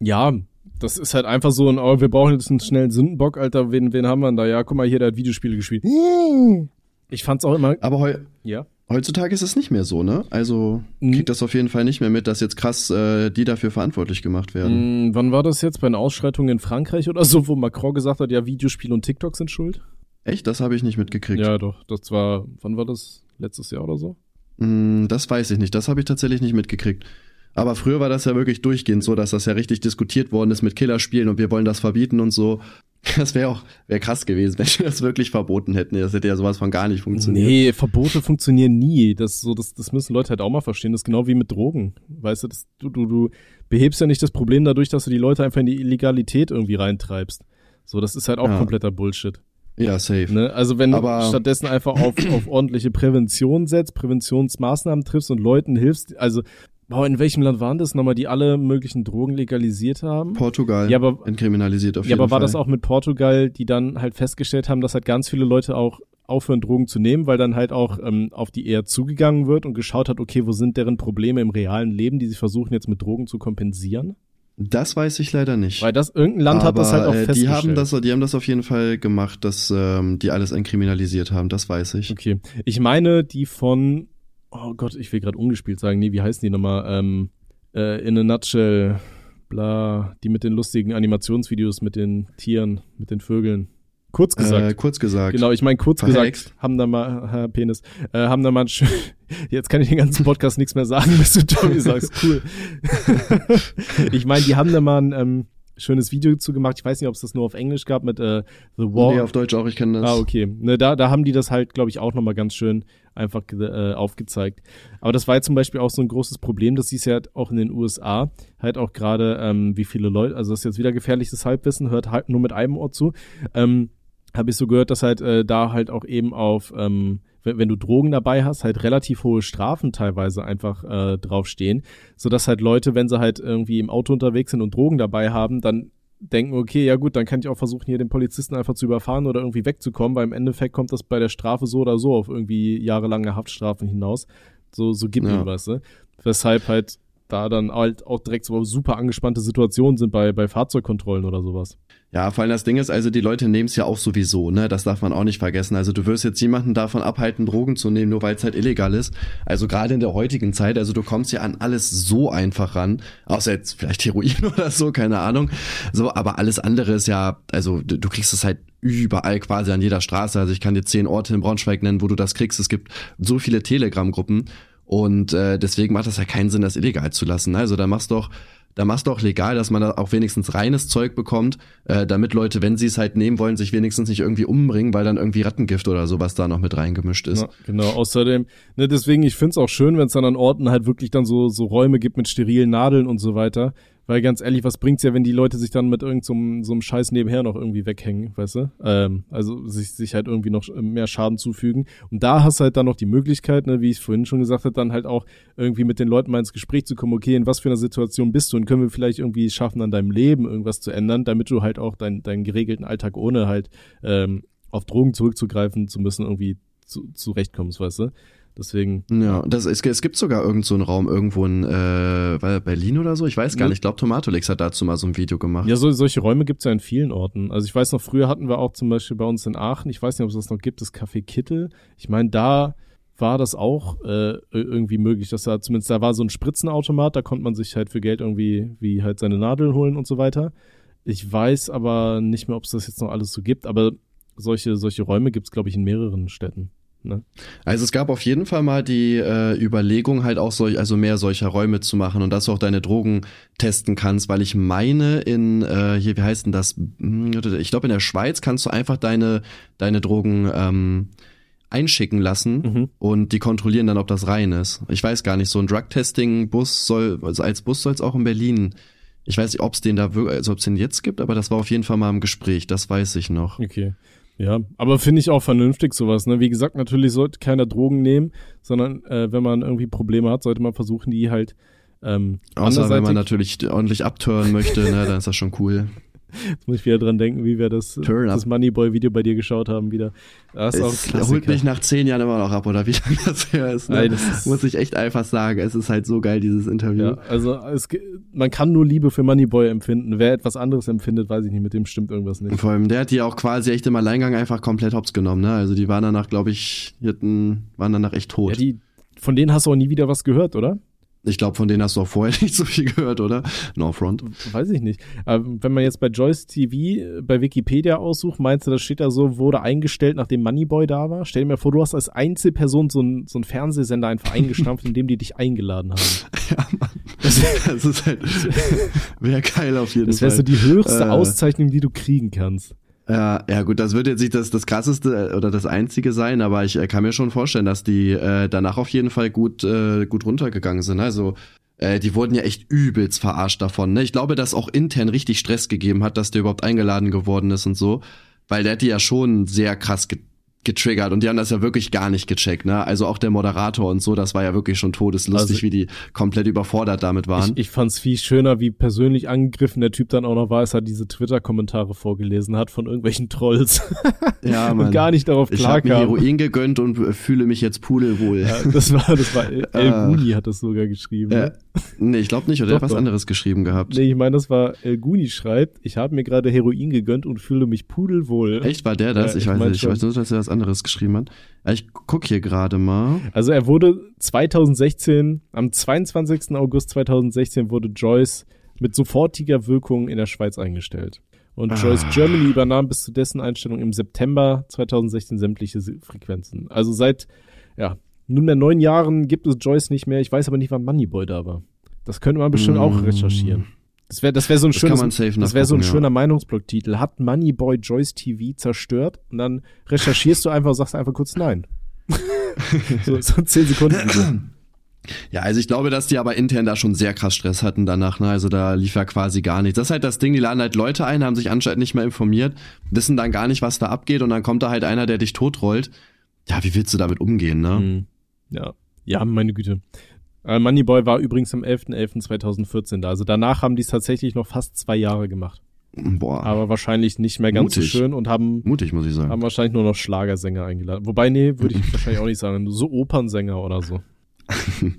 Ja, das ist halt einfach so ein, oh, wir brauchen jetzt einen schnellen Sündenbock, Alter, wen, wen haben wir denn da? Ja, guck mal hier, der hat Videospiele gespielt. Ich fand's auch immer. Aber heu ja? heutzutage ist es nicht mehr so, ne? Also mhm. kriegt das auf jeden Fall nicht mehr mit, dass jetzt krass äh, die dafür verantwortlich gemacht werden. Mhm, wann war das jetzt bei einer Ausschreitung in Frankreich oder so, wo Macron gesagt hat, ja, Videospiele und TikTok sind schuld? Echt? Das habe ich nicht mitgekriegt. Ja, doch. Das war, wann war das? Letztes Jahr oder so? Hm, das weiß ich nicht. Das habe ich tatsächlich nicht mitgekriegt. Aber früher war das ja wirklich durchgehend so, dass das ja richtig diskutiert worden ist mit Killerspielen und wir wollen das verbieten und so. Das wäre auch wär krass gewesen, wenn wir das wirklich verboten hätten. Das hätte ja sowas von gar nicht funktioniert. Nee, Verbote funktionieren nie. Das, so, das, das müssen Leute halt auch mal verstehen. Das ist genau wie mit Drogen. Weißt du, das, du, du, du behebst ja nicht das Problem dadurch, dass du die Leute einfach in die Illegalität irgendwie reintreibst. So, das ist halt auch ja. kompletter Bullshit. Ja, safe. Ne? Also wenn Aber du stattdessen einfach auf, auf ordentliche Prävention setzt, Präventionsmaßnahmen triffst und Leuten hilfst, also Boah, in welchem Land waren das nochmal, die alle möglichen Drogen legalisiert haben? Portugal. Ja, aber, entkriminalisiert auf jeden Fall. Ja, aber war Fall. das auch mit Portugal, die dann halt festgestellt haben, dass halt ganz viele Leute auch aufhören, Drogen zu nehmen, weil dann halt auch ähm, auf die eher zugegangen wird und geschaut hat, okay, wo sind deren Probleme im realen Leben, die sie versuchen jetzt mit Drogen zu kompensieren? Das weiß ich leider nicht. Weil das irgendein Land Aber, hat das halt auch äh, festgestellt. Die haben das, die haben das auf jeden Fall gemacht, dass ähm, die alles entkriminalisiert haben. Das weiß ich. Okay, ich meine die von, oh Gott, ich will gerade ungespielt sagen. Nee, wie heißen die nochmal? Ähm, äh, in a nutshell, bla, die mit den lustigen Animationsvideos mit den Tieren, mit den Vögeln. Kurz gesagt. Äh, kurz gesagt. Genau, ich meine kurz Verhext. gesagt, haben da mal, Herr Penis, äh, haben da mal, jetzt kann ich den ganzen Podcast nichts mehr sagen, bis du Tommy sagst, cool. ich meine, die haben da mal ein ähm, schönes Video zu gemacht. Ich weiß nicht, ob es das nur auf Englisch gab mit äh, The War. Nee, auf Deutsch auch, ich kenne das. Ah, okay. Ne, da, da haben die das halt, glaube ich, auch nochmal ganz schön einfach äh, aufgezeigt. Aber das war jetzt zum Beispiel auch so ein großes Problem, das siehst du ja halt auch in den USA, halt auch gerade, ähm, wie viele Leute, also das ist jetzt wieder gefährliches Halbwissen, hört halt nur mit einem Ohr zu. Ähm, habe ich so gehört, dass halt äh, da halt auch eben auf, ähm, wenn, wenn du Drogen dabei hast, halt relativ hohe Strafen teilweise einfach äh, draufstehen, sodass halt Leute, wenn sie halt irgendwie im Auto unterwegs sind und Drogen dabei haben, dann denken, okay, ja gut, dann kann ich auch versuchen, hier den Polizisten einfach zu überfahren oder irgendwie wegzukommen, weil im Endeffekt kommt das bei der Strafe so oder so auf irgendwie jahrelange Haftstrafen hinaus. So, so gibt ja. mir was, ne? Weshalb halt da dann halt auch direkt so super angespannte Situationen sind bei, bei Fahrzeugkontrollen oder sowas. Ja, vor allem das Ding ist, also die Leute nehmen es ja auch sowieso, ne? Das darf man auch nicht vergessen. Also du wirst jetzt jemanden davon abhalten, Drogen zu nehmen, nur weil es halt illegal ist. Also gerade in der heutigen Zeit, also du kommst ja an alles so einfach ran, außer jetzt vielleicht Heroin oder so, keine Ahnung. So, aber alles andere ist ja, also du, du kriegst es halt überall quasi an jeder Straße. Also ich kann dir zehn Orte in Braunschweig nennen, wo du das kriegst. Es gibt so viele Telegram-Gruppen und äh, deswegen macht das ja keinen Sinn, das illegal zu lassen. Also da machst doch da machst du auch legal, dass man da auch wenigstens reines Zeug bekommt, äh, damit Leute, wenn sie es halt nehmen wollen, sich wenigstens nicht irgendwie umbringen, weil dann irgendwie Rattengift oder sowas da noch mit reingemischt ist. Ja, genau, außerdem, ne, deswegen, ich find's auch schön, wenn es dann an Orten halt wirklich dann so, so Räume gibt mit sterilen Nadeln und so weiter, weil ganz ehrlich, was bringt's ja, wenn die Leute sich dann mit irgendeinem so, so einem Scheiß nebenher noch irgendwie weghängen, weißt du? Ähm, also sich, sich halt irgendwie noch mehr Schaden zufügen. Und da hast halt dann noch die Möglichkeit, ne, wie ich vorhin schon gesagt habe, dann halt auch irgendwie mit den Leuten mal ins Gespräch zu kommen, okay, in was für einer Situation bist du und können wir vielleicht irgendwie schaffen, an deinem Leben irgendwas zu ändern, damit du halt auch dein, deinen geregelten Alltag ohne halt ähm, auf Drogen zurückzugreifen zu müssen irgendwie zu, zurechtkommst, weißt du? Deswegen. Ja, das, es, es gibt sogar irgend so einen Raum irgendwo in äh, Berlin oder so. Ich weiß gar nicht. Ich glaube, Tomatolix hat dazu mal so ein Video gemacht. Ja, so, solche Räume gibt's ja in vielen Orten. Also ich weiß noch, früher hatten wir auch zum Beispiel bei uns in Aachen, ich weiß nicht, ob es das noch gibt, das Café Kittel. Ich meine, da war das auch äh, irgendwie möglich, dass da zumindest da war so ein Spritzenautomat, da konnte man sich halt für Geld irgendwie wie halt seine Nadeln holen und so weiter. Ich weiß aber nicht mehr, ob es das jetzt noch alles so gibt, aber solche solche Räume gibt's glaube ich in mehreren Städten. Ne? Also es gab auf jeden Fall mal die äh, Überlegung, halt auch solch, also mehr solcher Räume zu machen und dass du auch deine Drogen testen kannst, weil ich meine, in äh, hier, wie heißt denn das? Hm, ich glaube, in der Schweiz kannst du einfach deine, deine Drogen ähm, einschicken lassen mhm. und die kontrollieren dann, ob das rein ist. Ich weiß gar nicht, so ein Drug-Testing-Bus soll, also als Bus soll es auch in Berlin. Ich weiß nicht, ob es den da wirklich, also ob es den jetzt gibt, aber das war auf jeden Fall mal im Gespräch, das weiß ich noch. Okay. Ja, aber finde ich auch vernünftig sowas. Ne? Wie gesagt, natürlich sollte keiner Drogen nehmen, sondern äh, wenn man irgendwie Probleme hat, sollte man versuchen, die halt ähm, Außer wenn man natürlich ordentlich abtören möchte, ne, dann ist das schon cool. Jetzt muss ich wieder dran denken, wie wir das, das Moneyboy-Video bei dir geschaut haben wieder. Das, ist es holt mich nach zehn Jahren immer noch ab, oder wie lange das her ist. Ne? Nein, das ist muss ich echt einfach sagen. Es ist halt so geil, dieses Interview. Ja, also es, man kann nur Liebe für Moneyboy empfinden. Wer etwas anderes empfindet, weiß ich nicht, mit dem stimmt irgendwas nicht. Vor allem, der hat die auch quasi echt im Alleingang einfach komplett hops genommen. Ne? Also die waren danach, glaube ich, hatten, waren danach echt tot. Ja, die, von denen hast du auch nie wieder was gehört, oder? Ich glaube, von denen hast du auch vorher nicht so viel gehört, oder? No front. Weiß ich nicht. Aber wenn man jetzt bei Joyce TV bei Wikipedia aussucht, meinst du, das steht da so, wurde eingestellt, nachdem Moneyboy da war? Stell dir mal vor, du hast als Einzelperson so einen so Fernsehsender einfach eingestampft, in dem die dich eingeladen haben. Ja, Mann. Das, das ist halt, wäre geil auf jeden das Fall. Das wäre so die höchste äh, Auszeichnung, die du kriegen kannst. Ja, ja gut, das wird jetzt nicht das, das krasseste äh, oder das einzige sein, aber ich äh, kann mir schon vorstellen, dass die äh, danach auf jeden Fall gut, äh, gut runtergegangen sind. Also äh, die wurden ja echt übelst verarscht davon. Ne? Ich glaube, dass auch intern richtig Stress gegeben hat, dass der überhaupt eingeladen geworden ist und so, weil der hat die ja schon sehr krass getriggert und die haben das ja wirklich gar nicht gecheckt, ne? Also auch der Moderator und so, das war ja wirklich schon todeslustig, also, wie die komplett überfordert damit waren. Ich, ich fand's viel schöner, wie persönlich angegriffen der Typ dann auch noch war, als er diese Twitter-Kommentare vorgelesen hat von irgendwelchen Trolls. Ja, Mann. und gar nicht darauf klarkam. Ich habe mir Heroin gegönnt und fühle mich jetzt pudelwohl. Ja, das war, das war El, El äh, Guni hat das sogar geschrieben. Äh, ne? Nee, ich glaube nicht, oder doch, er hat was anderes geschrieben gehabt. Nee, ich meine, das war El Guni schreibt, ich habe mir gerade Heroin gegönnt und fühle mich pudelwohl. Echt, war der das? Ja, ich, ich weiß nicht, ich weiß nur, dass er was anderes geschrieben hat. Ich guck hier gerade mal. Also er wurde 2016, am 22. August 2016 wurde Joyce mit sofortiger Wirkung in der Schweiz eingestellt. Und ah. Joyce Germany übernahm bis zu dessen Einstellung im September 2016 sämtliche Frequenzen. Also seit, ja, nunmehr neun Jahren gibt es Joyce nicht mehr. Ich weiß aber nicht, wann Moneyboy da war. Das könnte man bestimmt mm. auch recherchieren. Das wäre das wär so ein, das schönes, das wär so ein ja. schöner Meinungsblock-Titel. Hat Moneyboy Joyce TV zerstört? Und dann recherchierst du einfach und sagst einfach kurz nein. so, so zehn Sekunden. Ja, also ich glaube, dass die aber intern da schon sehr krass Stress hatten danach, ne? Also da lief ja quasi gar nichts. Das ist halt das Ding, die laden halt Leute ein, haben sich anscheinend nicht mehr informiert, wissen dann gar nicht, was da abgeht und dann kommt da halt einer, der dich totrollt. Ja, wie willst du damit umgehen, ne? Mhm. Ja. Ja, meine Güte. Äh, Moneyboy war übrigens am 11.11.2014 da. Also danach haben die es tatsächlich noch fast zwei Jahre gemacht. Boah. Aber wahrscheinlich nicht mehr ganz Mutig. so schön und haben. Mutig, muss ich sagen. Haben wahrscheinlich nur noch Schlagersänger eingeladen. Wobei, nee, würde ich wahrscheinlich auch nicht sagen. So Opernsänger oder so.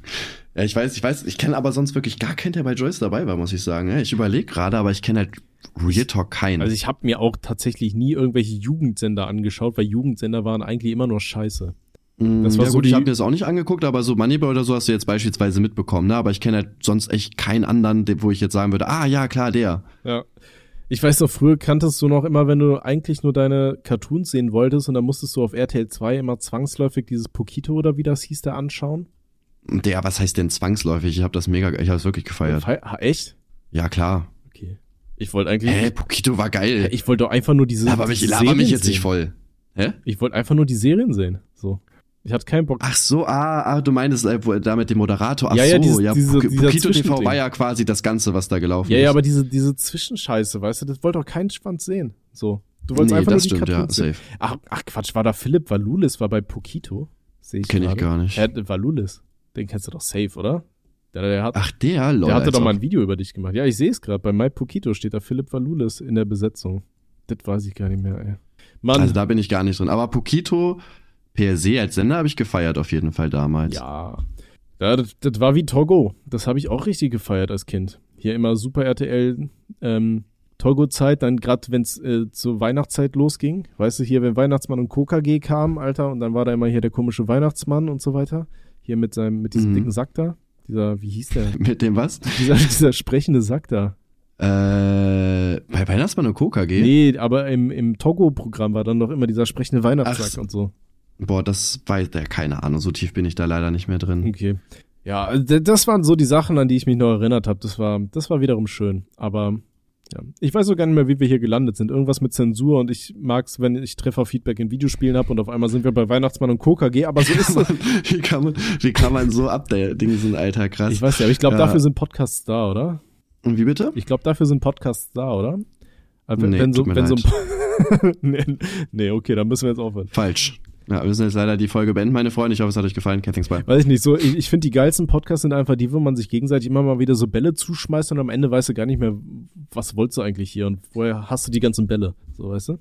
Ja, ich weiß, ich weiß, ich kenne aber sonst wirklich gar keinen, der bei Joyce dabei war, muss ich sagen. Ich überlege gerade, aber ich kenne halt Real Talk keinen. Also ich habe mir auch tatsächlich nie irgendwelche Jugendsender angeschaut, weil Jugendsender waren eigentlich immer nur scheiße. Mm, das war ja so gut, ich habe mir das auch nicht angeguckt, aber so Moneyball oder so hast du jetzt beispielsweise mitbekommen, ne? Aber ich kenne halt sonst echt keinen anderen, wo ich jetzt sagen würde, ah ja, klar, der. Ja. Ich weiß doch, früher kanntest du noch immer, wenn du eigentlich nur deine Cartoons sehen wolltest und dann musstest du auf RTL 2 immer zwangsläufig dieses Pokito oder wie das hieß, da anschauen. Der, was heißt denn zwangsläufig? Ich habe das mega, ich habe es wirklich gefeiert. Fe- echt? Ja, klar. Okay. Ich wollte eigentlich, Hä, Pokito war geil. ich wollte doch einfach nur diese aber mich, laber mich jetzt nicht sehen. voll. Hä? Ich wollte einfach nur die Serien sehen. So. Ich hatte keinen Bock. Ach so, ah, ah du meinst äh, da mit dem Moderator. Ach Ja, ja, so, dieses- ja, diese- Pokito TV war ja quasi das Ganze, was da gelaufen Ja, ist. ja, aber diese, diese Zwischenscheiße, weißt du, das wollte doch kein Schwanz sehen. So. Du wolltest nee, einfach das nur die stimmt, ja, sehen. safe. Ach, ach Quatsch, war da Philipp Valulis, war bei Pokito? Sehe ich Kenn ich gar nicht. Er, Valulis. Den kennst du doch safe, oder? Der, der hat, Ach, der, lol. der hatte doch mal ob. ein Video über dich gemacht. Ja, ich sehe es gerade. Bei My Pokito steht da Philipp Valulis in der Besetzung. Das weiß ich gar nicht mehr, ey. Mann. Also da bin ich gar nicht drin. Aber Pokito per se als Sender habe ich gefeiert auf jeden Fall damals. Ja. ja das, das war wie Togo. Das habe ich auch richtig gefeiert als Kind. Hier immer Super RTL ähm, Togo-Zeit, dann gerade wenn es äh, zur Weihnachtszeit losging. Weißt du, hier, wenn Weihnachtsmann und KKG kamen, Alter, und dann war da immer hier der komische Weihnachtsmann und so weiter. Hier mit seinem, mit diesem Mhm. dicken Sack da. Dieser, wie hieß der? Mit dem was? dieser, dieser sprechende Sack da. Äh, bei Weihnachtsmann und Coca G? Nee, aber im, im Togo-Programm war dann doch immer dieser sprechende Weihnachtssack Ach und so. Boah, das weiß der, keine Ahnung, so tief bin ich da leider nicht mehr drin. Okay. Ja, also das waren so die Sachen, an die ich mich noch erinnert habe. Das war, das war wiederum schön. Aber ja, ich weiß so gar nicht mehr, wie wir hier gelandet sind. Irgendwas mit Zensur und ich mag's, wenn ich Trefferfeedback in Videospielen habe und auf einmal sind wir bei Weihnachtsmann und KKG, aber so ist es. wie, kann man, wie kann man so abdingsen, Alter, krass. Ich weiß ja, aber ich glaube, Ja. dafür sind Podcasts da, oder? Und wie bitte? Ich glaube, dafür sind Podcasts da, oder? Wenn, Nee, wenn so, wenn so nee, nee, okay, dann müssen wir jetzt aufhören. Falsch. Ja, wir müssen jetzt leider die Folge beenden, meine Freunde. Ich hoffe, es hat euch gefallen. Okay, thanks, bye. Weiß ich nicht, so, ich, ich finde die geilsten Podcasts sind einfach die, wo man sich gegenseitig immer mal wieder so Bälle zuschmeißt und am Ende weißt du gar nicht mehr, was wolltest du eigentlich hier und woher hast du die ganzen Bälle, so, weißt du?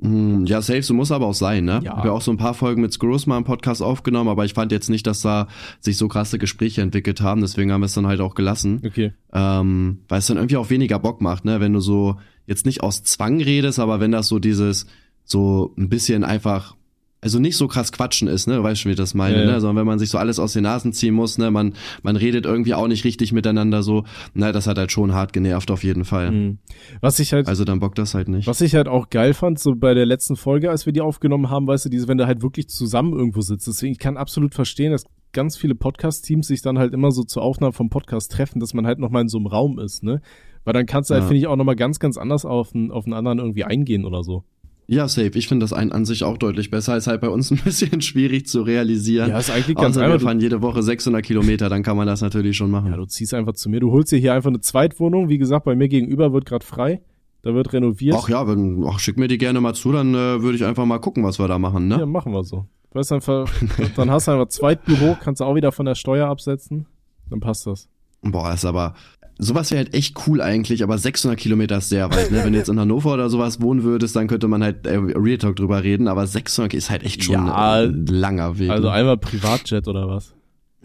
Mm, Ja, safe, so muss aber auch sein, ne? Ja. Ich habe ja auch so ein paar Folgen mit Screws mal im Podcast aufgenommen, aber ich fand jetzt nicht, dass da sich so krasse Gespräche entwickelt haben, deswegen haben wir es dann halt auch gelassen. Okay. Ähm, weil es dann irgendwie auch weniger Bock macht, ne? Wenn du so jetzt nicht aus Zwang redest, aber wenn das so dieses, so ein bisschen einfach, also nicht so krass quatschen ist, ne? Du weißt schon, wie ich das meine, Ja, ja. ne? Sondern wenn man sich so alles aus den Nasen ziehen muss, ne? Man, man redet irgendwie auch nicht richtig miteinander so. Na, das hat halt schon hart genervt auf jeden Fall. Mhm. Was ich halt, Also dann bockt das halt nicht. was ich halt auch geil fand, so bei der letzten Folge, als wir die aufgenommen haben, weißt du, diese, wenn du halt wirklich zusammen irgendwo sitzt. Deswegen, ich kann absolut verstehen, dass ganz viele Podcast-Teams sich dann halt immer so zur Aufnahme vom Podcast treffen, dass man halt nochmal in so einem Raum ist, ne? Weil dann kannst du halt, Ja. finde ich, auch nochmal ganz, ganz anders auf einen, auf einen anderen irgendwie eingehen oder so. Ja, safe. Ich finde das ein, an sich auch deutlich besser. Ist halt bei uns ein bisschen schwierig zu realisieren. Ja, ist eigentlich ganz Außer wir einfach. fahren jede Woche 600 Kilometer, dann kann man das natürlich schon machen. Ja, du ziehst einfach zu mir. Du holst dir hier einfach eine Zweitwohnung. Wie gesagt, bei mir gegenüber wird gerade frei. Da wird renoviert. Ach ja, wenn, ach, schick mir die gerne mal zu, dann äh, würde ich einfach mal gucken, was wir da machen, ne? Ja, machen wir so. Weißt einfach, dann hast du einfach Zweitbüro, kannst du auch wieder von der Steuer absetzen. Dann passt das. Boah, ist aber, sowas wäre halt echt cool eigentlich, aber 600 Kilometer ist sehr weit, ne? Wenn du jetzt in Hannover oder sowas wohnen würdest, dann könnte man halt äh, Real Talk drüber reden, aber 600 ist halt echt schon Ja, ein langer Weg. Also ne? einmal Privatjet oder was?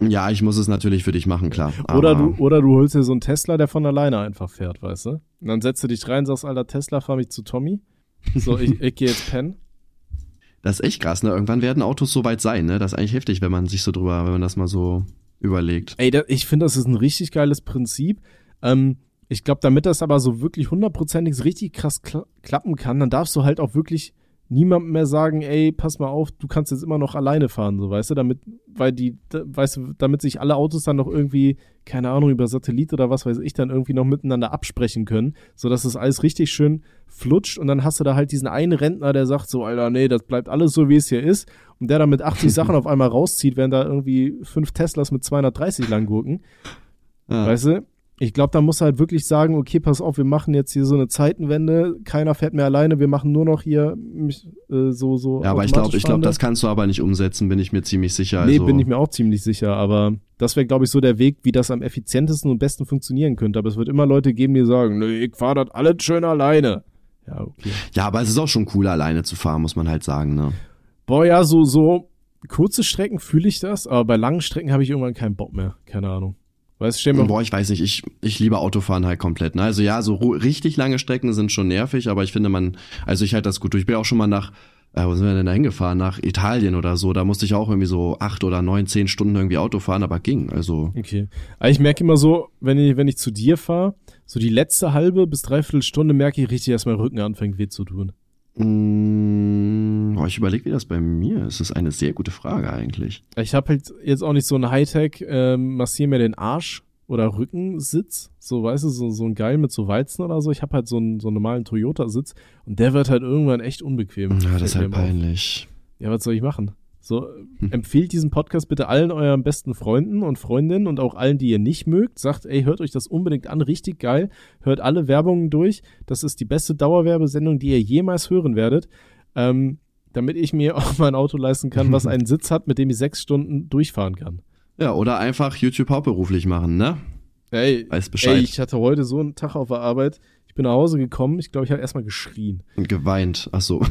ja, ich muss es natürlich für dich machen, klar. Oder du, oder du holst dir so einen Tesla, der von alleine einfach fährt, weißt du? Und dann setzt du dich rein, sagst, alter Tesla, fahr mich zu Tommy. So, ich, ich gehe jetzt pennen. Das ist echt krass, ne? Irgendwann werden Autos so weit sein, ne? Das ist eigentlich heftig, wenn man sich so drüber, wenn man das mal so überlegt. Ey, da, ich finde, das ist ein richtig geiles Prinzip. Ähm, ich glaube, damit das aber so wirklich hundertprozentig richtig krass kla klappen kann, dann darfst du halt auch wirklich niemandem mehr sagen, ey, pass mal auf, du kannst jetzt immer noch alleine fahren, so, weißt du, damit, weil die, da, weißt du, damit sich alle Autos dann noch irgendwie, keine Ahnung, über Satellit oder was weiß ich, dann irgendwie noch miteinander absprechen können, so dass das alles richtig schön flutscht und dann hast du da halt diesen einen Rentner, der sagt so, Alter, nee, das bleibt alles so, wie es hier ist und der dann mit 80 Sachen auf einmal rauszieht, während da irgendwie fünf Teslas mit 230 langgurken. Ja. Weißt du? Ich glaube, da muss halt wirklich sagen, okay, pass auf, wir machen jetzt hier so eine Zeitenwende, keiner fährt mehr alleine, wir machen nur noch hier äh, so so. Ja, aber ich glaube, ich glaube, das kannst du aber nicht umsetzen, bin ich mir ziemlich sicher. Nee, also, bin ich mir auch ziemlich sicher, aber das wäre, glaube ich, so der Weg, wie das am effizientesten und besten funktionieren könnte. Aber es wird immer Leute geben, die sagen, nee, ich fahre das alles schön alleine. Ja, okay. Ja, aber es ist auch schon cool, alleine zu fahren, muss man halt sagen, ne? Boah, ja, so, so, kurze Strecken fühle ich das, aber bei langen Strecken habe ich irgendwann keinen Bock mehr. Keine Ahnung. Weißt, stell Boah, ich weiß nicht, ich, ich liebe Autofahren halt komplett. Ne? Also ja, so richtig lange Strecken sind schon nervig, aber ich finde man, also ich halte das gut durch. Ich bin auch schon mal nach, äh, wo sind wir denn da hingefahren? Nach Italien oder so. Da musste ich auch irgendwie so acht oder neun, zehn Stunden irgendwie Auto fahren, aber ging. Also. Okay. Aber ich merke immer so, wenn ich, wenn ich zu dir fahre, so die letzte halbe bis dreiviertel Stunde merke ich richtig, dass mein Rücken anfängt weh zu tun. Mm, oh, ich überlege, wie das bei mir ist. Das ist eine sehr gute Frage eigentlich. Ich habe halt jetzt auch nicht so ein Hightech, ähm, massier mir den Arsch oder Rückensitz, so weißt du, so, so ein Geil mit so Walzen oder so. Ich habe halt so einen, so einen normalen Toyota-Sitz und der wird halt irgendwann echt unbequem. Ja, das ist halt peinlich. Auf. Ja, was soll ich machen? So, hm. empfehlt diesen Podcast bitte allen euren besten Freunden und Freundinnen und auch allen, die ihr nicht mögt. Sagt, ey, hört euch das unbedingt an, richtig geil. Hört alle Werbungen durch. Das ist die beste Dauerwerbesendung, die ihr jemals hören werdet. Ähm, damit ich mir auch mein Auto leisten kann, was einen Sitz hat, mit dem ich sechs Stunden durchfahren kann. Ja, oder einfach YouTube hauptberuflich machen, ne? Ey, Weiß Bescheid. Ey, ich hatte heute so einen Tag auf der Arbeit. Ich bin nach Hause gekommen, ich glaube, ich habe erstmal geschrien. Und geweint, ach so.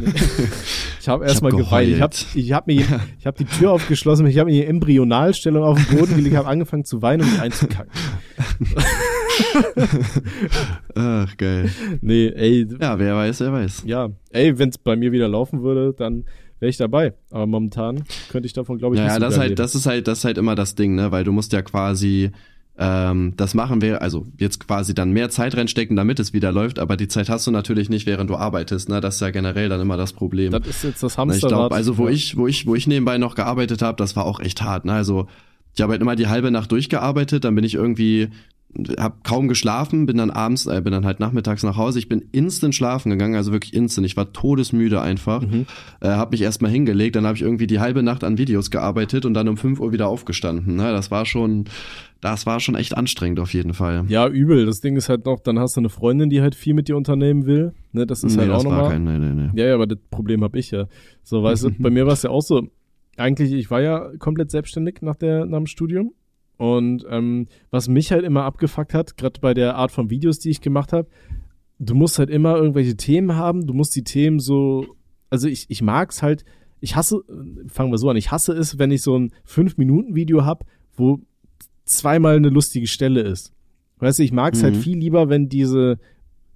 ich habe erstmal geweint. Ich habe ich hab mir ich hab die Tür aufgeschlossen, ich habe mir die Embryonalstellung auf den Boden gelegt, habe angefangen zu weinen und mich einzukacken. ach, geil. Nee, ey. Ja, wer weiß, wer weiß. Ja, ey, wenn es bei mir wieder laufen würde, dann wäre ich dabei. Aber momentan könnte ich davon, glaube ich, naja, nicht so das halt, das ist halt, das ist halt immer das Ding, ne, weil du musst ja quasi ähm, das machen wir, also jetzt quasi dann mehr Zeit reinstecken, damit es wieder läuft, aber die Zeit hast du natürlich nicht, während du arbeitest, ne? Das ist ja generell dann immer das Problem. Das ist jetzt das Hamsterrad. Ich glaube, also wo ich, wo ich, wo ich nebenbei noch gearbeitet habe, das war auch echt hart, ne? Also ich habe halt immer die halbe Nacht durchgearbeitet, dann bin ich irgendwie hab kaum geschlafen, bin dann abends, äh, bin dann halt nachmittags nach Hause. Ich bin instant schlafen gegangen, also wirklich instant. Ich war todesmüde einfach. Mhm. Äh, hab mich erstmal hingelegt, dann habe ich irgendwie die halbe Nacht an Videos gearbeitet und dann um 5 Uhr wieder aufgestanden. Ne? Das war schon, das war schon echt anstrengend auf jeden Fall. Ja, übel. Das Ding ist halt noch, dann hast du eine Freundin, die halt viel mit dir unternehmen will. Ne, das ist nee, halt auch nochmal. Kein, nee, nee, nee. Ja, ja, aber das Problem habe ich ja. So, weißt du, bei mir war es ja auch so. Eigentlich, ich war ja komplett selbstständig nach, der, nach dem Studium. Und ähm, was mich halt immer abgefuckt hat, gerade bei der Art von Videos, die ich gemacht habe, du musst halt immer irgendwelche Themen haben, du musst die Themen so, also ich, ich mag's halt, ich hasse, fangen wir so an, ich hasse es, wenn ich so ein 5-Minuten-Video hab, wo zweimal eine lustige Stelle ist. Weißt du, ich mag es halt mhm. halt viel lieber, wenn diese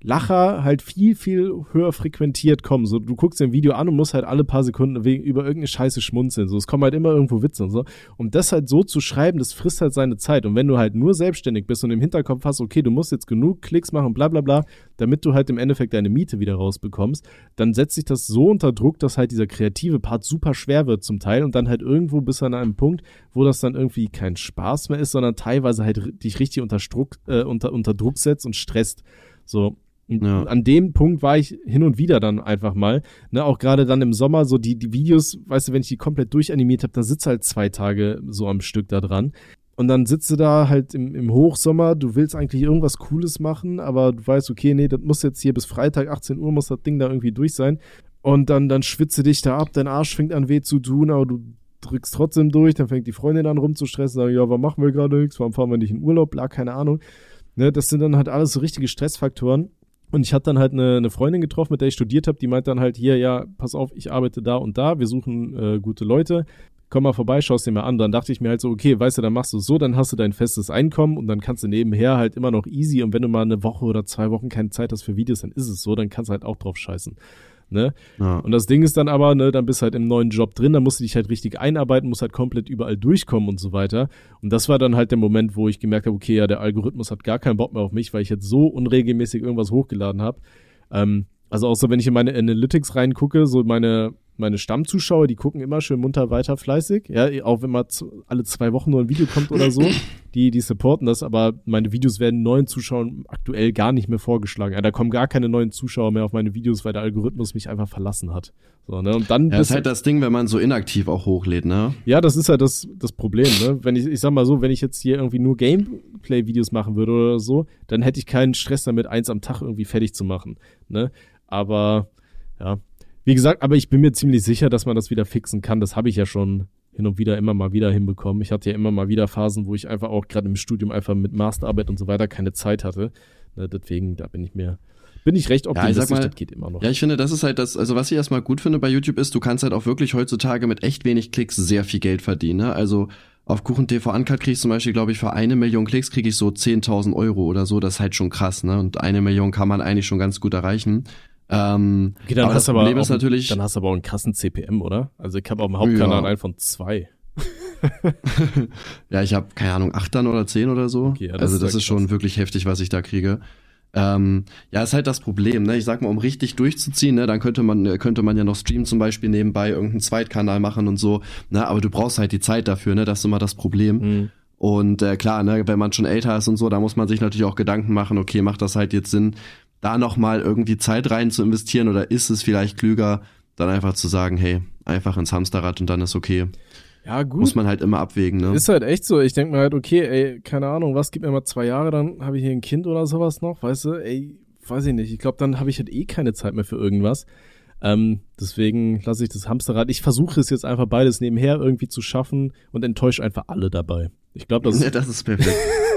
Lacher halt viel, viel höher frequentiert kommen. So, du guckst dir ein Video an und musst halt alle paar Sekunden wegen, über irgendeine Scheiße schmunzeln. So, es kommen halt immer irgendwo Witze und so. Um das halt so zu schreiben, das frisst halt seine Zeit. Und wenn du halt nur selbstständig bist und im Hinterkopf hast, okay, du musst jetzt genug Klicks machen, bla bla bla, damit du halt im Endeffekt deine Miete wieder rausbekommst, dann setzt sich das so unter Druck, dass halt dieser kreative Part super schwer wird zum Teil und dann halt irgendwo bis an einem Punkt, wo das dann irgendwie kein Spaß mehr ist, sondern teilweise halt dich richtig unter Druck, äh, unter, unter Druck setzt und stresst. So, ja. An dem Punkt war ich hin und wieder dann einfach mal. Ne, auch gerade dann im Sommer, so die, die Videos, weißt du, wenn ich die komplett durchanimiert habe, da sitzt halt zwei Tage so am Stück da dran. Und dann sitzt du da halt im, im Hochsommer, du willst eigentlich irgendwas Cooles machen, aber du weißt, okay, nee, das muss jetzt hier bis Freitag 18 Uhr muss das Ding da irgendwie durch sein. Und dann, dann schwitze dich da ab, dein Arsch fängt an weh zu tun, aber du drückst trotzdem durch, dann fängt die Freundin an rumzustressen, sagen, ja, warum machen wir gerade nichts, warum fahren wir nicht in Urlaub, bla, keine Ahnung. Ne, das sind dann halt alles so richtige Stressfaktoren. Und ich hatte dann halt eine, eine Freundin getroffen, mit der ich studiert habe, die meint dann halt hier, ja, pass auf, ich arbeite da und da, wir suchen äh, gute Leute, komm mal vorbei, schau dir mal an. Dann dachte ich mir halt so, okay, weißt du, dann machst du so, dann hast du dein festes Einkommen und dann kannst du nebenher halt immer noch easy und wenn du mal eine Woche oder zwei Wochen keine Zeit hast für Videos, dann ist es so, dann kannst du halt auch drauf scheißen. Ne? Ja. Und das Ding ist dann aber, ne, dann bist du halt im neuen Job drin, dann musst du dich halt richtig einarbeiten, musst halt komplett überall durchkommen und so weiter. Und das war dann halt der Moment, wo ich gemerkt habe, okay, ja, der Algorithmus hat gar keinen Bock mehr auf mich, weil ich jetzt so unregelmäßig irgendwas hochgeladen habe. Ähm, also auch so, wenn ich in meine Analytics reingucke, so meine meine Stammzuschauer, die gucken immer schön munter weiter fleißig. Ja, auch wenn mal alle zwei Wochen nur ein Video kommt oder so, die, die supporten das, aber meine Videos werden neuen Zuschauern aktuell gar nicht mehr vorgeschlagen. Ja, da kommen gar keine neuen Zuschauer mehr auf meine Videos, weil der Algorithmus mich einfach verlassen hat. So, ne? Und dann. Ja, das ist halt das Ding, wenn man so inaktiv auch hochlädt, ne? Ja, das ist halt das, das Problem, ne? Wenn ich, ich sag mal so, wenn ich jetzt hier irgendwie nur Gameplay-Videos machen würde oder so, dann hätte ich keinen Stress damit, eins am Tag irgendwie fertig zu machen, ne? Aber, ja, wie gesagt, aber ich bin mir ziemlich sicher, dass man das wieder fixen kann. Das habe ich ja schon hin und wieder immer mal wieder hinbekommen. Ich hatte ja immer mal wieder Phasen, wo ich einfach auch gerade im Studium einfach mit Masterarbeit und so weiter keine Zeit hatte. Ne, deswegen, da bin ich mir, bin ich recht optimistisch, ja, ich sag mal, das geht immer noch. Ja, ich finde, das ist halt das, also was ich erstmal gut finde bei YouTube ist, du kannst halt auch wirklich heutzutage mit echt wenig Klicks sehr viel Geld verdienen. Ne? Also auf Kuchen TV Uncut krieg ich zum Beispiel, glaube ich, für eine Million Klicks kriege ich so 10.000 Euro oder so. Das ist halt schon krass, ne? Und eine Million kann man eigentlich schon ganz gut erreichen. Ähm, okay, dann aber hast das aber Problem ist natürlich, Dann hast du aber auch einen krassen CPM, oder? Also ich habe auf dem Hauptkanal Ja. einen von zwei. ja, ich habe keine Ahnung, acht dann oder zehn oder so. Okay, ja, das also ist das ist schon krass. wirklich heftig, was ich da kriege. Ähm, ja, ist halt das Problem, ne? Ich sag mal, um richtig durchzuziehen, ne, dann könnte man, könnte man ja noch Stream zum Beispiel nebenbei irgendeinen Zweitkanal machen und so, ne, aber du brauchst halt die Zeit dafür, ne? Das ist immer das Problem. Mhm. Und äh, klar, ne, wenn man schon älter ist und so, da muss man sich natürlich auch Gedanken machen, okay, macht das halt jetzt Sinn, da nochmal irgendwie Zeit rein zu investieren oder ist es vielleicht klüger, dann einfach zu sagen, hey, einfach ins Hamsterrad und dann ist okay. Ja, gut. Muss man halt immer abwägen, ne? Ist halt echt so. Ich denk mir halt, okay, ey, keine Ahnung, was gibt mir mal zwei Jahre, dann habe ich hier ein Kind oder sowas noch, weißt du? Ey, weiß ich nicht. Ich glaube, dann habe ich halt eh keine Zeit mehr für irgendwas. Ähm, deswegen lasse ich das Hamsterrad. Ich versuche es jetzt einfach beides nebenher irgendwie zu schaffen und enttäusche einfach alle dabei. Ich glaube, das Ja, das ist perfekt.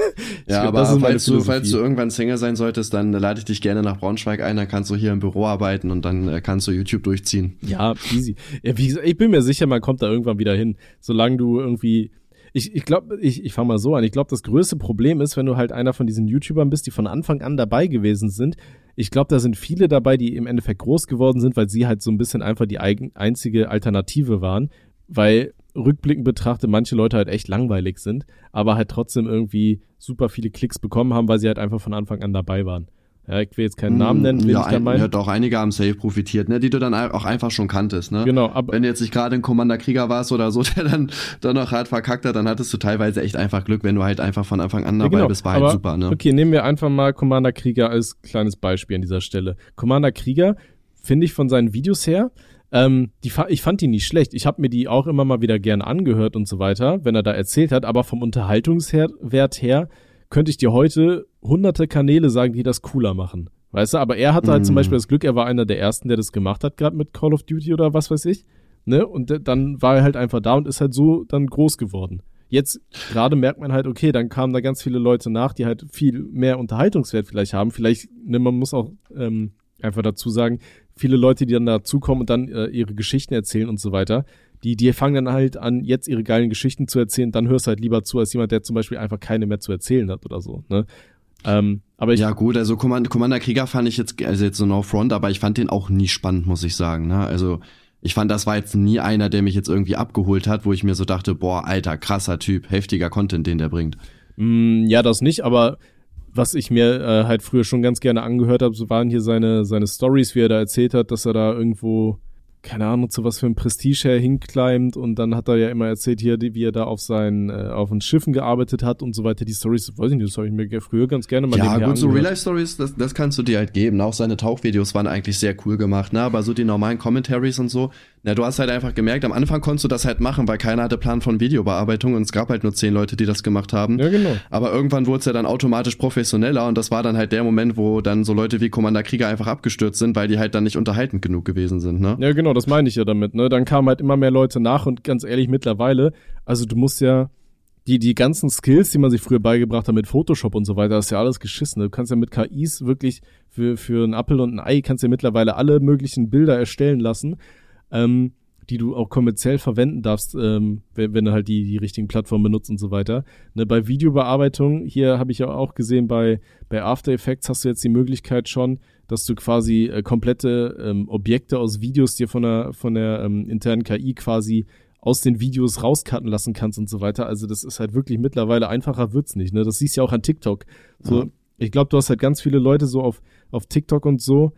ja, glaub, aber falls du, falls du irgendwann Single sein solltest, dann lade ich dich gerne nach Braunschweig ein, dann kannst du hier im Büro arbeiten und dann äh, kannst du YouTube durchziehen. Ja, easy. Ja, wie gesagt, ich bin mir sicher, man kommt da irgendwann wieder hin. Solange du irgendwie. Ich, ich glaube, ich, ich fange mal so an. Ich glaube, das größte Problem ist, wenn du halt einer von diesen YouTubern bist, die von Anfang an dabei gewesen sind. Ich glaube, da sind viele dabei, die im Endeffekt groß geworden sind, weil sie halt so ein bisschen einfach die eigen, einzige Alternative waren. Weil rückblickend betrachtet manche Leute halt echt langweilig sind, aber halt trotzdem irgendwie super viele Klicks bekommen haben, weil sie halt einfach von Anfang an dabei waren. Ja, ich will jetzt keinen Namen nennen, will ja, ich da ein, meinen. ja, doch, einige haben safe profitiert, ne, die du dann auch einfach schon kanntest, ne? Genau, aber Wenn du jetzt nicht gerade ein Commander Krieger warst oder so, der dann, dann noch hart verkackt hat, dann hattest du teilweise echt einfach Glück, wenn du halt einfach von Anfang an Ja, dabei genau. bist, war halt Aber, super, ne? Okay, nehmen wir einfach mal Commander Krieger als kleines Beispiel an dieser Stelle. Commander Krieger finde ich von seinen Videos her, ähm, die, ich fand die nicht schlecht. Ich habe mir die auch immer mal wieder gerne angehört und so weiter, wenn er da erzählt hat. Aber vom Unterhaltungswert her könnte ich dir heute hunderte Kanäle sagen, die das cooler machen. Weißt du, aber er hatte halt zum Mm. Beispiel das Glück, er war einer der ersten, der das gemacht hat, gerade mit Call of Duty oder was weiß ich. Ne? Und dann war er halt einfach da und ist halt so dann groß geworden. Jetzt gerade merkt man halt, okay, dann kamen da ganz viele Leute nach, die halt viel mehr Unterhaltungswert vielleicht haben. Vielleicht, ne, man muss auch ähm, einfach dazu sagen, viele Leute, die dann dazukommen und dann äh, ihre Geschichten erzählen und so weiter, die, die fangen dann halt an, jetzt ihre geilen Geschichten zu erzählen, dann hörst du halt lieber zu, als jemand, der zum Beispiel einfach keine mehr zu erzählen hat oder so. Ne? Ähm, aber ich, ja gut, also Command Commander Krieger fand ich jetzt, also jetzt so no front, aber ich fand den auch nie spannend, muss ich sagen. Ne? Also ich fand, das war jetzt nie einer, der mich jetzt irgendwie abgeholt hat, wo ich mir so dachte, boah, alter, krasser Typ, heftiger Content, den der bringt. Mm, ja, das nicht, aber was ich mir äh, halt früher schon ganz gerne angehört habe, so waren hier seine, seine Stories, wie er da erzählt hat, dass er da irgendwo, keine Ahnung, zu was für ein Prestige er hinkleimt und dann hat er ja immer erzählt hier, wie er da auf seinen, äh, auf den Schiffen gearbeitet hat und so weiter. Die Stories, weiß ich nicht, das habe ich mir früher ganz gerne mal ja, gut, so. Real-Life-Stories, das, das kannst du dir halt geben. Auch seine Tauchvideos waren eigentlich sehr cool gemacht, ne? Aber so die normalen Commentaries und so, na, du hast halt einfach gemerkt, am Anfang konntest du das halt machen, weil keiner hatte Plan von Videobearbeitung und es gab halt nur zehn Leute, die das gemacht haben. Ja, genau. Aber irgendwann wurde es ja dann automatisch professioneller und das war dann halt der Moment, wo dann so Leute wie Commander Krieger einfach abgestürzt sind, weil die halt dann nicht unterhaltend genug gewesen sind, ne? Ja, genau, das meine ich ja damit, ne? Dann kamen halt immer mehr Leute nach und ganz ehrlich, mittlerweile, also du musst ja die, die ganzen Skills, die man sich früher beigebracht hat mit Photoshop und so weiter, das ist ja alles geschissen. Du kannst ja mit KIs wirklich für, für einen Apfel und ein Ei kannst ja mittlerweile alle möglichen Bilder erstellen lassen, ähm, die du auch kommerziell verwenden darfst, ähm, wenn, wenn du halt die, die richtigen Plattformen benutzt und so weiter. Ne, bei Videobearbeitung, hier habe ich ja auch gesehen, bei, bei After Effects hast du jetzt die Möglichkeit schon, dass du quasi äh, komplette ähm, Objekte aus Videos dir von der, von der ähm, internen KI quasi aus den Videos rauscutten lassen kannst und so weiter. Also das ist halt wirklich mittlerweile einfacher wird's nicht. Ne? Das siehst du ja auch an TikTok. So, Mhm. ich glaube, du hast halt ganz viele Leute so auf, auf TikTok und so,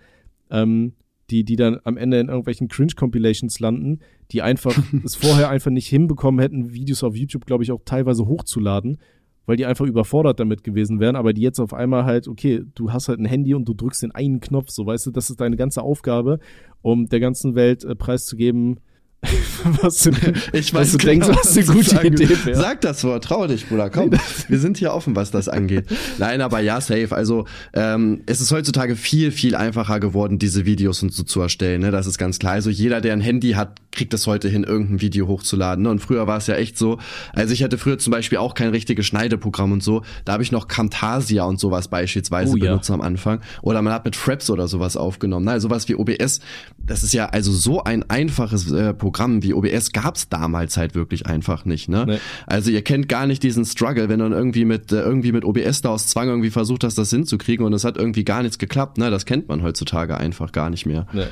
ähm, die, die dann am Ende in irgendwelchen Cringe-Compilations landen, die einfach es vorher einfach nicht hinbekommen hätten, Videos auf YouTube, glaube ich, auch teilweise hochzuladen, weil die einfach überfordert damit gewesen wären, aber die jetzt auf einmal halt, okay, du hast halt ein Handy und du drückst den einen Knopf, so weißt du, das ist deine ganze Aufgabe, um der ganzen Welt äh, preiszugeben, was du, Ich was weiß du genau, denkst, was eine gute sagen Idee wäre. Sag das Wort, trau dich, Bruder, komm. Wir sind hier offen, was das angeht. Nein, aber ja, safe. Also ähm, es ist heutzutage viel, viel einfacher geworden, diese Videos und so zu erstellen. Ne? Das ist ganz klar. Also jeder, der ein Handy hat, kriegt es heute hin, irgendein Video hochzuladen. Ne? Und früher war es ja echt so. Also ich hatte früher zum Beispiel auch kein richtiges Schneideprogramm und so. Da habe ich noch Camtasia und sowas beispielsweise Oh ja. benutzt am Anfang. Oder man hat mit Fraps oder sowas aufgenommen. Ne? Sowas wie OBS. Das ist ja also so ein einfaches äh, Programm wie OBS gab's damals halt wirklich einfach nicht. Ne? Nee. Also ihr kennt gar nicht diesen Struggle, wenn du dann irgendwie mit äh, irgendwie mit OBS da aus Zwang irgendwie versucht hast, das hinzukriegen und es hat irgendwie gar nichts geklappt. Ne? Das kennt man heutzutage einfach gar nicht mehr. Ne,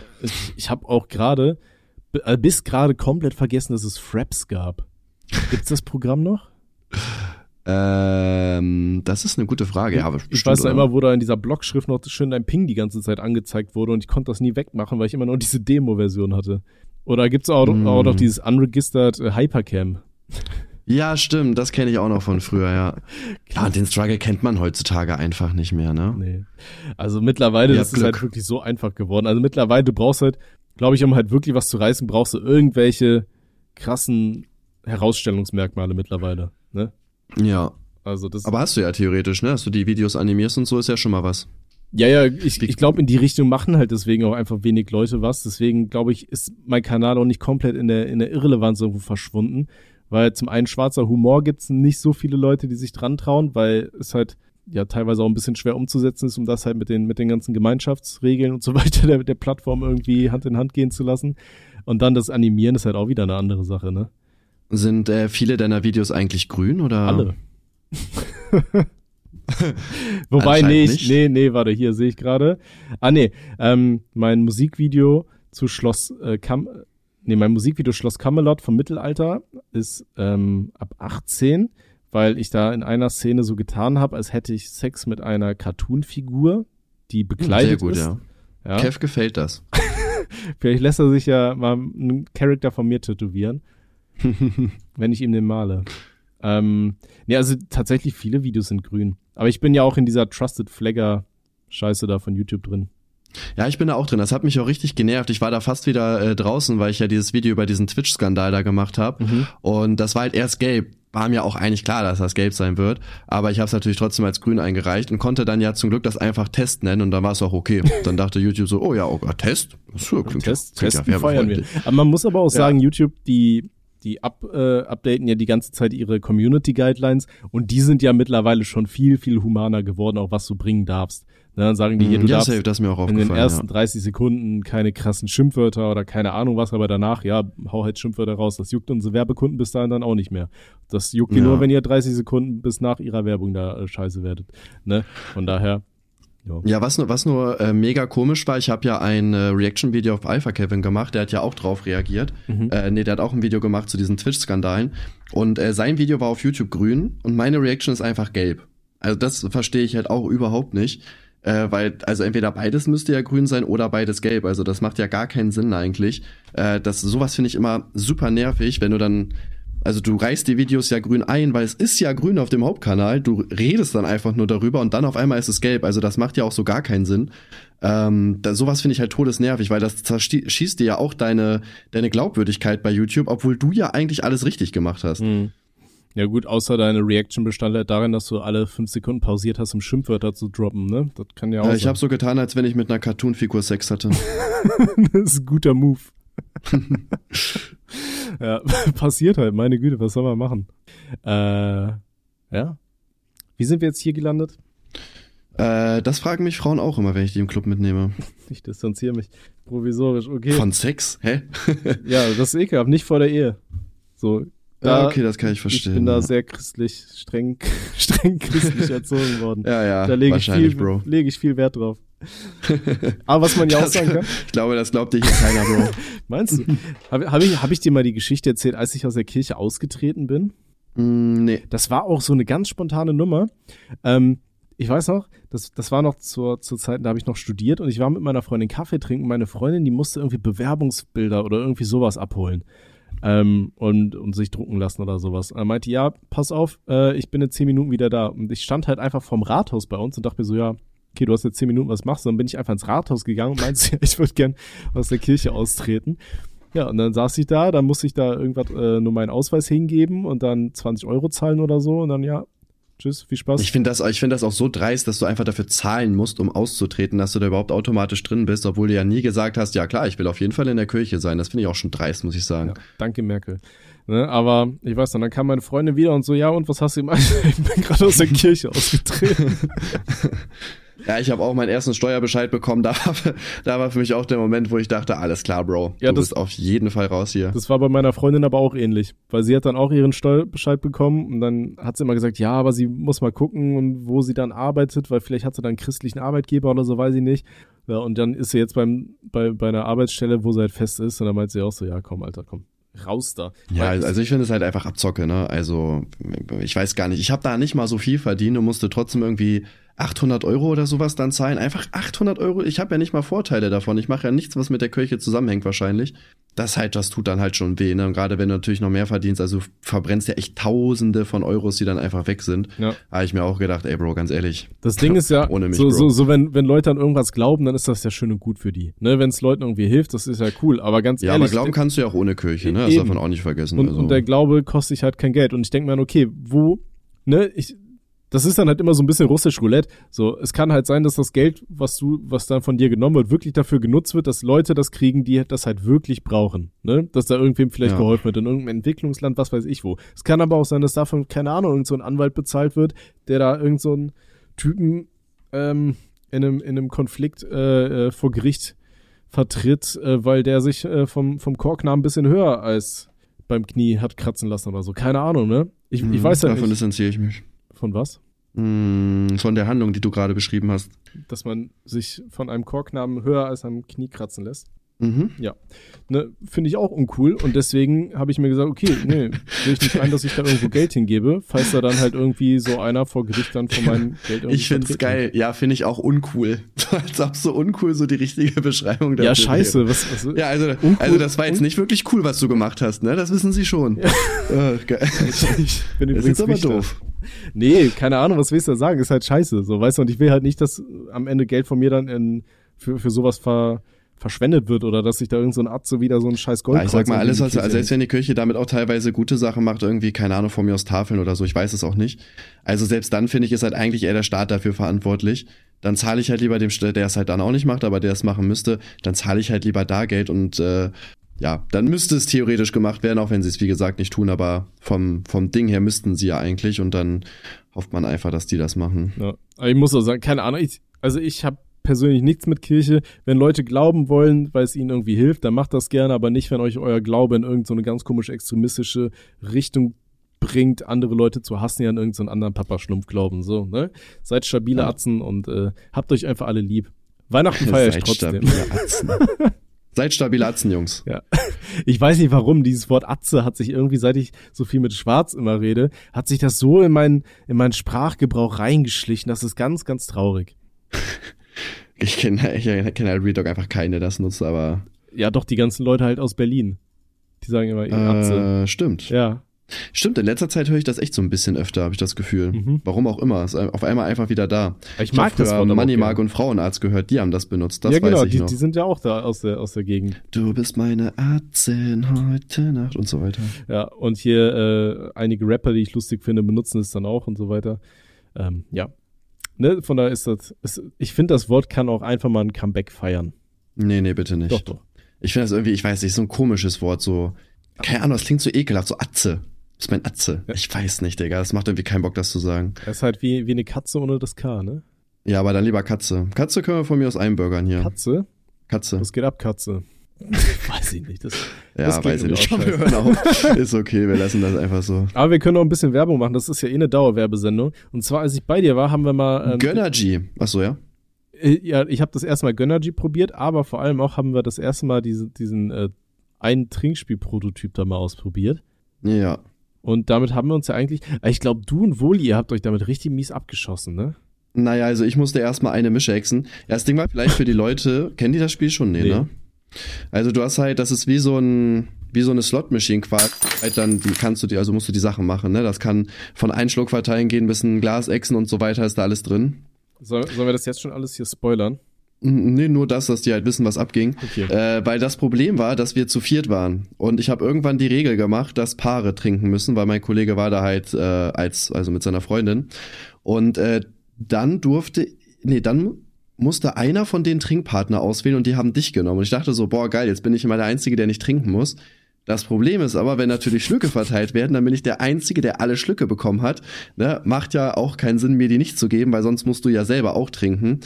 ich habe auch gerade, äh, bis gerade komplett vergessen, dass es Fraps gab. Gibt's das Programm noch? Ähm, das ist eine gute Frage. Ja, aber ich bestimmt, weiß ja immer, wo da in dieser Blockschrift noch schön dein Ping die ganze Zeit angezeigt wurde und ich konnte das nie wegmachen, weil ich immer noch diese Demo-Version hatte. Oder gibt's auch, Mm. auch noch dieses unregistered äh, Hypercam? Ja, stimmt, das kenne ich auch noch von früher, ja. Ja, und den Struggle kennt man heutzutage einfach nicht mehr, ne? Nee. Also mittlerweile, Ihr das ist halt Glück. wirklich so einfach geworden. Also mittlerweile, du brauchst halt, glaube ich, um halt wirklich was zu reißen, brauchst du irgendwelche krassen Herausstellungsmerkmale mittlerweile. Ne? Ja. Also das Aber hast du ja theoretisch, ne? Dass du die Videos animierst und so ist ja schon mal was. Ja, ja, ich, ich glaube, in die Richtung machen halt deswegen auch einfach wenig Leute was. Deswegen, glaube ich, ist mein Kanal auch nicht komplett in der, in der Irrelevanz irgendwo verschwunden. Weil zum einen schwarzer Humor gibt's nicht so viele Leute, die sich dran trauen, weil es halt ja teilweise auch ein bisschen schwer umzusetzen ist, um das halt mit den, mit den ganzen Gemeinschaftsregeln und so weiter der, der Plattform irgendwie Hand in Hand gehen zu lassen. Und dann das Animieren ist halt auch wieder eine andere Sache, ne? Sind äh, viele deiner Videos eigentlich grün oder? Alle. Wobei, nee, ich, nee, nee, warte, hier sehe ich gerade. Ah, nee, ähm, mein Musikvideo zu Schloss äh, Kam nee, mein Musikvideo Schloss Camelot vom Mittelalter ist ähm, ab 18, weil ich da in einer Szene so getan habe, als hätte ich Sex mit einer Cartoon-Figur, die bekleidet Sehr gut, ist. ja. Ja. Kev gefällt das. Vielleicht lässt er sich ja mal einen Charakter von mir tätowieren, wenn ich ihm den male. Ähm, nee, also tatsächlich viele Videos sind grün. Aber ich bin ja auch in dieser Trusted Flagger Scheiße da von YouTube drin. Ja, ich bin da auch drin. Das hat mich auch richtig genervt. Ich war da fast wieder äh, draußen, weil ich ja dieses Video über diesen Twitch-Skandal da gemacht habe. Mhm. Und das war halt erst gelb. War mir auch eigentlich klar, dass das gelb sein wird. Aber ich habe es natürlich trotzdem als grün eingereicht und konnte dann ja zum Glück das einfach Test nennen und dann war es auch okay. Dann dachte YouTube so, oh ja, oh, Test? So, klingt, Test, klingt testen ja feiern wir. Aber man muss aber auch Ja. sagen, YouTube, die, die up, äh, updaten ja die ganze Zeit ihre Community Guidelines und die sind ja mittlerweile schon viel, viel humaner geworden, auch was du bringen darfst. Ne, dann sagen die hier, du Mhm, ja, darfst safe, das mir auch in den ersten ja. 30 Sekunden keine krassen Schimpfwörter oder keine Ahnung was, aber danach, ja, hau halt Schimpfwörter raus. Das juckt unsere Werbekunden bis dahin dann auch nicht mehr. Das juckt die Ja. nur, wenn ihr 30 Sekunden bis nach ihrer Werbung da äh, scheiße werdet. Ne? Von daher, ja. Ja, was nur, was nur äh, mega komisch war, ich habe ja ein äh, Reaction-Video auf Alpha Kevin gemacht, der hat ja auch drauf reagiert. Mhm. Äh, nee, der hat auch ein Video gemacht zu diesen Twitch-Skandalen. Und äh, sein Video war auf YouTube grün und meine Reaction ist einfach gelb. Also das verstehe ich halt auch überhaupt nicht. Äh, weil, also entweder beides müsste ja grün sein oder beides gelb. Also das macht ja gar keinen Sinn eigentlich. Äh, das, sowas finde ich immer super nervig, wenn du dann also du reißt die Videos ja grün ein, weil es ist ja grün auf dem Hauptkanal. Du redest dann einfach nur darüber und dann auf einmal ist es gelb. Also das macht ja auch so gar keinen Sinn. Ähm, da, sowas finde ich halt todesnervig, weil das zerschießt dir ja auch deine, deine Glaubwürdigkeit bei YouTube, obwohl du ja eigentlich alles richtig gemacht hast. Mhm. Ja gut, außer deine Reaction bestand halt darin, dass du alle fünf Sekunden pausiert hast, um Schimpfwörter zu droppen, ne? Das kann ja auch Äh, ich habe so getan, als wenn ich mit einer Cartoon-Figur Sex hatte. das ist ein guter Move. ja, passiert halt, meine Güte, was soll man machen? Äh, ja. Wie sind wir jetzt hier gelandet? äh, das fragen mich Frauen auch immer, wenn ich die im Club mitnehme. Ich distanziere mich provisorisch, okay. Von Sex? Hä? ja, das ist ekelhaft, nicht vor der Ehe. So, da, ja, okay, das kann ich verstehen. ich bin da ja. sehr christlich, streng, streng christlich erzogen worden. ja, ja, da lege ich, wahrscheinlich, viel, Bro. lege ich viel Wert drauf. Aber was man ja auch Das- sagen kann, Ich glaube, das glaubt dir hier keiner, Bro. meinst du, habe hab ich, hab ich dir mal die Geschichte erzählt, als ich aus der Kirche ausgetreten bin? Mm, nee. Das war auch so eine ganz spontane Nummer. Ähm, ich weiß noch, das, das war noch zur, zur Zeit, da habe ich noch studiert und ich war mit meiner Freundin Kaffee trinken. Meine Freundin, die musste irgendwie Bewerbungsbilder oder irgendwie sowas abholen ähm, und, und sich drucken lassen oder sowas. Und er meinte, ja, pass auf, äh, ich bin in zehn Minuten wieder da. Und ich stand halt einfach vorm Rathaus bei uns und dachte mir so, ja, okay, du hast jetzt zehn Minuten, was machst du? Dann bin ich einfach ins Rathaus gegangen und meinte, ich würde gern aus der Kirche austreten. Ja, und dann saß ich da, dann musste ich da irgendwas, äh, nur meinen Ausweis hingeben und dann 20 Euro zahlen oder so und dann ja, tschüss, viel Spaß. Ich finde das, ich finde das auch so dreist, dass du einfach dafür zahlen musst, um auszutreten, dass du da überhaupt automatisch drin bist, obwohl du ja nie gesagt hast, ja klar, ich will auf jeden Fall in der Kirche sein. Das finde ich auch schon dreist, muss ich sagen. Ja, danke, Merkel. Ne, aber ich weiß dann, dann kam meine Freundin wieder und so, ja, und was hast du gemacht? ich bin gerade aus der Kirche ausgetreten. Ja, ich habe auch meinen ersten Steuerbescheid bekommen. Da war, da war für mich auch der Moment, wo ich dachte, alles klar, Bro. Ja, du das, bist auf jeden Fall raus hier. Das war bei meiner Freundin aber auch ähnlich, weil sie hat dann auch ihren Steuerbescheid bekommen und dann hat sie immer gesagt, ja, aber sie muss mal gucken, wo sie dann arbeitet, weil vielleicht hat sie dann einen christlichen Arbeitgeber oder so, weiß ich nicht. Ja, und dann ist sie jetzt beim, bei, bei einer Arbeitsstelle, wo sie halt fest ist und dann meint sie auch so, ja, komm, Alter, komm, raus da. Ja, also ich finde es halt einfach Abzocke, ne? Also ich weiß gar nicht, ich habe da nicht mal so viel verdient und musste trotzdem irgendwie 800 Euro oder sowas dann zahlen. Einfach 800 Euro. Ich habe ja nicht mal Vorteile davon. Ich mache ja nichts, was mit der Kirche zusammenhängt wahrscheinlich. Das halt, das tut dann halt schon weh. Ne? Und gerade wenn du natürlich noch mehr verdienst, also verbrennst ja echt Tausende von Euros, die dann einfach weg sind. Ja. Habe ich mir auch gedacht, ey Bro, ganz ehrlich. Das Ding ist ja, ohne mich, so, so, so wenn, wenn Leute an irgendwas glauben, dann ist das ja schön und gut für die. Ne? Wenn es Leuten irgendwie hilft, das ist ja cool. Aber ganz ja, ehrlich. Ja, aber glauben kannst du ja auch ohne Kirche, ne? Das darf man auch nicht vergessen. Und, also. und der Glaube kostet sich halt kein Geld. Und ich denke mir, okay, wo, ne, ich, das ist dann halt immer so ein bisschen russisch Roulette. So, es kann halt sein, dass das Geld, was du, was dann von dir genommen wird, wirklich dafür genutzt wird, dass Leute das kriegen, die das halt wirklich brauchen. Ne? Dass da irgendwem vielleicht ja. geholfen wird in irgendeinem Entwicklungsland, was weiß ich wo. Es kann aber auch sein, dass davon, keine Ahnung, irgend so ein Anwalt bezahlt wird, der da irgend so einen Typen ähm, in einem, in einem Konflikt äh, äh, vor Gericht vertritt, äh, weil der sich äh, vom, vom Korknamen ein bisschen höher als beim Knie hat kratzen lassen oder so. Keine Ahnung, ne? Ich, ich mhm, weiß ja Davon nicht. distanziere ich mich. Von was? Mm, von der Handlung, die du gerade beschrieben hast. Dass man sich von einem Korknamen höher als am Knie kratzen lässt. Mhm. Ja. Ne, Finde ich auch uncool und deswegen habe ich mir gesagt, okay, nee, will ich nicht ein, dass ich da irgendwo Geld hingebe, falls da dann halt irgendwie so einer vor Gericht dann von meinem Geld irgendwie Ich find's geil. Ja, finde ich auch uncool. Als ob so uncool so die richtige Beschreibung dafür Ja, scheiße. Was, was, ja, also, uncool, also das war jetzt nicht wirklich cool, was du gemacht hast, ne? Das wissen sie schon. Ja. oh. Ich bin übrigens das ist aber doof. Nee, keine Ahnung, was willst du da sagen? Ist halt scheiße, so, weißt du, und ich will halt nicht, dass am Ende Geld von mir dann in, für, für sowas ver, verschwendet wird oder dass sich da irgend so ein Atze wieder so ein scheiß Gold ja, Ich sag mal, alles, was, also selbst wenn die Kirche damit auch teilweise gute Sachen macht, irgendwie, keine Ahnung, von mir aus Tafeln oder so, ich weiß es auch nicht. Also selbst dann finde ich, ist halt eigentlich eher der Staat dafür verantwortlich. Dann zahle ich halt lieber dem, der es halt dann auch nicht macht, aber der es machen müsste, dann zahle ich halt lieber da Geld und äh, ja, dann müsste es theoretisch gemacht werden, auch wenn sie es wie gesagt nicht tun, aber vom, vom Ding her müssten sie ja eigentlich und dann hofft man einfach, dass die das machen. Ja, ich muss auch sagen, keine Ahnung, ich, also ich habe persönlich nichts mit Kirche. Wenn Leute glauben wollen, weil es ihnen irgendwie hilft, dann macht das gerne, aber nicht, wenn euch euer Glaube in irgendeine so ganz komische extremistische Richtung bringt, andere Leute zu hassen, ja an irgendeinen so anderen Papa-Schlumpf glauben. So, ne? Seid stabile ja. Atzen und äh, habt euch einfach alle lieb. Weihnachten feiere ich trotzdem. Seid stabile Atzen, Jungs. Ja. Ich weiß nicht warum, dieses Wort Atze hat sich irgendwie, seit ich so viel mit Schwarz immer rede, hat sich das so in meinen, in meinen Sprachgebrauch reingeschlichen. Das ist ganz, ganz traurig. Ich kenne ich kenn halt Real einfach keine, der das nutzt, aber. Ja, doch, die ganzen Leute halt aus Berlin. Die sagen immer, ihr äh, Stimmt. Ja. Stimmt, in letzter Zeit höre ich das echt so ein bisschen öfter, habe ich das Gefühl. Mhm. Warum auch immer. Ist auf einmal einfach wieder da. Ich, ich mag das Wort Money Mark und Frauenarzt gehört, die haben das benutzt. Das ja, genau, weiß ich die, noch. die sind ja auch da aus der, aus der Gegend. Du bist meine Arztin heute Nacht und so weiter. Ja, und hier äh, einige Rapper, die ich lustig finde, benutzen es dann auch und so weiter. Ähm, ja, ne, von daher ist das, ist, ich finde, das Wort kann auch einfach mal ein Comeback feiern. Nee, nee, bitte nicht. Doch, doch. Ich finde das irgendwie, ich weiß nicht, so ein komisches Wort, so, keine Ahnung, das klingt so ekelhaft, so Atze. Das ist mein Atze. Ja. Ich weiß nicht, Digga, das macht irgendwie keinen Bock, das zu sagen. Das ist halt wie, wie eine Katze ohne das K, ne? Ja, aber dann lieber Katze. Katze können wir von mir aus einbürgern hier. Katze? Katze. Was geht ab, Katze? weiß ich nicht. Das, ja, das weiß ich nicht. Hören auf. Ist okay, wir lassen das einfach so. Aber wir können noch ein bisschen Werbung machen. Das ist ja eh eine Dauerwerbesendung. Und zwar, als ich bei dir war, haben wir mal. Ähm, Gönnergy. Achso, ja. Äh, ja, ich habe das erstmal Gönnergy probiert, aber vor allem auch haben wir das erste Mal diese, diesen äh, einen Trinkspiel-Prototyp da mal ausprobiert. Ja. Und damit haben wir uns ja eigentlich. Ich glaube, du und Woli, ihr habt euch damit richtig mies abgeschossen, ne? Naja, also ich musste erstmal eine Mische hexen. Ja, das Ding war vielleicht für die Leute, kennen die das Spiel schon? Nee, nee. ne? Also du hast halt, das ist wie so ein, wie so eine Slot-Machine quasi. Halt dann kannst du die, also musst du die Sachen machen, ne? Das kann von ein Schluck verteilen gehen bis ein Glas Echsen und so weiter, ist da alles drin. Soll, sollen wir das jetzt schon alles hier spoilern? Nee, nur das, dass die halt wissen, was abging. Okay. Äh, weil das Problem war, dass wir zu viert waren. Und ich habe irgendwann die Regel gemacht, dass Paare trinken müssen, weil mein Kollege war da halt äh, als, also mit seiner Freundin. Und äh, dann durfte, nee, dann musste einer von den Trinkpartner auswählen und die haben dich genommen. Und ich dachte so, boah, geil, jetzt bin ich immer der Einzige, der nicht trinken muss. Das Problem ist aber, wenn natürlich Schlücke verteilt werden, dann bin ich der Einzige, der alle Schlücke bekommen hat. Ne? Macht ja auch keinen Sinn, mir die nicht zu geben, weil sonst musst du ja selber auch trinken.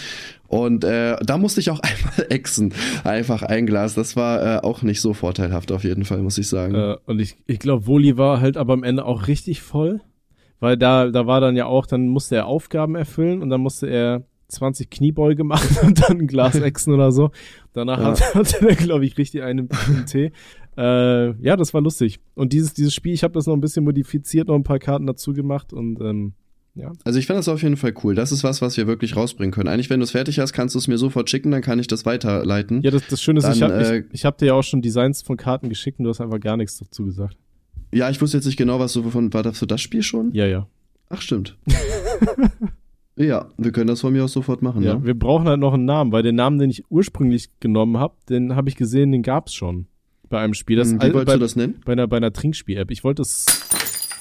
Und äh, da musste ich auch einmal exen. Einfach ein Glas. Das war äh, auch nicht so vorteilhaft auf jeden Fall, muss ich sagen. Äh, und ich, ich glaube, Woli war halt aber am Ende auch richtig voll. Weil da, da war dann ja auch, dann musste er Aufgaben erfüllen und dann musste er 20 Kniebeuge machen und dann ein Glas exen oder so. Danach ja. hat, hatte er, glaube ich, richtig einen, einen Tee. Äh, ja, das war lustig. Und dieses, dieses Spiel, ich habe das noch ein bisschen modifiziert, noch ein paar Karten dazu gemacht und ähm, ja. Also ich finde das auf jeden Fall cool. Das ist was, was wir wirklich rausbringen können. Eigentlich, wenn du es fertig hast, kannst du es mir sofort schicken, dann kann ich das weiterleiten. Ja, das, das Schöne ist, dann, ich habe äh, ich, ich hab dir ja auch schon Designs von Karten geschickt und du hast einfach gar nichts dazu gesagt. Ja, ich wusste jetzt nicht genau, was du von, war das für das Spiel schon? Ja, ja. Ach, stimmt. Ja, wir können das von mir aus sofort machen, ja. Ne? Wir brauchen halt noch einen Namen, weil den Namen, den ich ursprünglich genommen habe, den habe ich gesehen, den gab's schon bei einem Spiel. Das, hm, Wie wolltest bei, du das nennen? Bei einer, bei einer Trinkspiel-App. Ich wollte es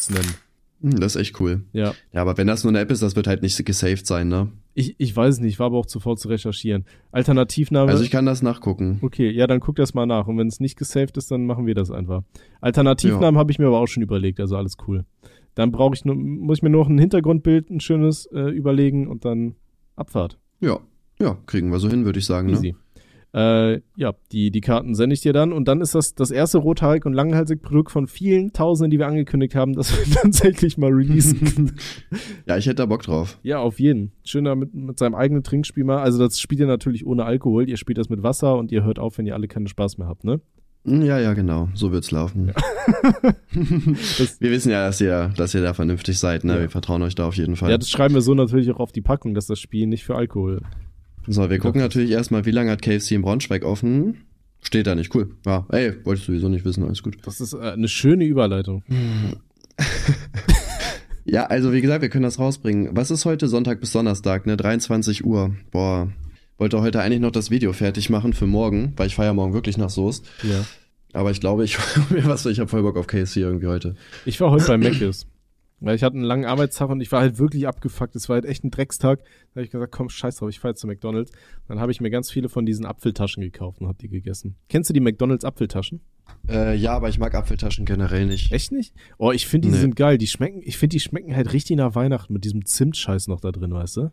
nennen. Hm, das ist echt cool. Ja. Ja, aber wenn das nur eine App ist, das wird halt nicht gesaved sein, ne? Ich, ich weiß es nicht, war aber auch zuvor zu recherchieren. Alternativname. Also ich kann das nachgucken. Okay, ja, dann guck das mal nach. Und wenn es nicht gesaved ist, dann machen wir das einfach. Alternativnamen ja. habe ich mir aber auch schon überlegt, also alles cool. Dann brauche ich nur, muss ich mir noch ein Hintergrundbild, ein schönes äh, überlegen und dann Abfahrt. Ja, ja, kriegen wir so hin, würde ich sagen. Ne? Easy. Ne? Äh, ja, die, die Karten sende ich dir dann. Und dann ist das das erste rothaarig und langhaalsig Produkt von vielen Tausenden, die wir angekündigt haben, dass wir tatsächlich mal releasen. ja, ich hätte da Bock drauf. Ja, auf jeden. Schöner mit, mit seinem eigenen Trinkspiel mal. Also das spielt ihr natürlich ohne Alkohol. Ihr spielt das mit Wasser und ihr hört auf, wenn ihr alle keinen Spaß mehr habt, ne? Ja, ja, genau. So wird's laufen. Ja. wir wissen ja, dass ihr, dass ihr da vernünftig seid, ne? Ja. Wir vertrauen euch da auf jeden Fall. Ja, das schreiben wir so natürlich auch auf die Packung, dass das Spiel nicht für Alkohol so, wir gucken natürlich erstmal, wie lange hat KFC in Braunschweig offen? Steht da nicht, cool. Ja, ey, wollte ich sowieso nicht wissen, alles gut. Das ist äh, eine schöne Überleitung. ja, also wie gesagt, wir können das rausbringen. Was ist heute Sonntag bis Donnerstag, ne? 23 Uhr. Boah. Wollte heute eigentlich noch das Video fertig machen für morgen, weil ich feiere morgen wirklich nach Soest. Ja. Aber ich glaube, ich, was, ich habe voll Bock auf KFC irgendwie heute. Ich war heute bei Mc's. Weil ich hatte einen langen Arbeitstag und ich war halt wirklich abgefuckt. Es war halt echt ein Dreckstag. Da habe ich gesagt, komm, scheiß drauf, ich fahr jetzt zu McDonalds. Dann habe ich mir ganz viele von diesen Apfeltaschen gekauft und habe die gegessen. Kennst du die McDonalds Apfeltaschen? Äh, ja, aber ich mag Apfeltaschen generell nicht. Echt nicht? Oh, ich finde die nee. sind geil. Die schmecken, ich finde die schmecken halt richtig nach Weihnachten mit diesem Zimtscheiß noch da drin, weißt du?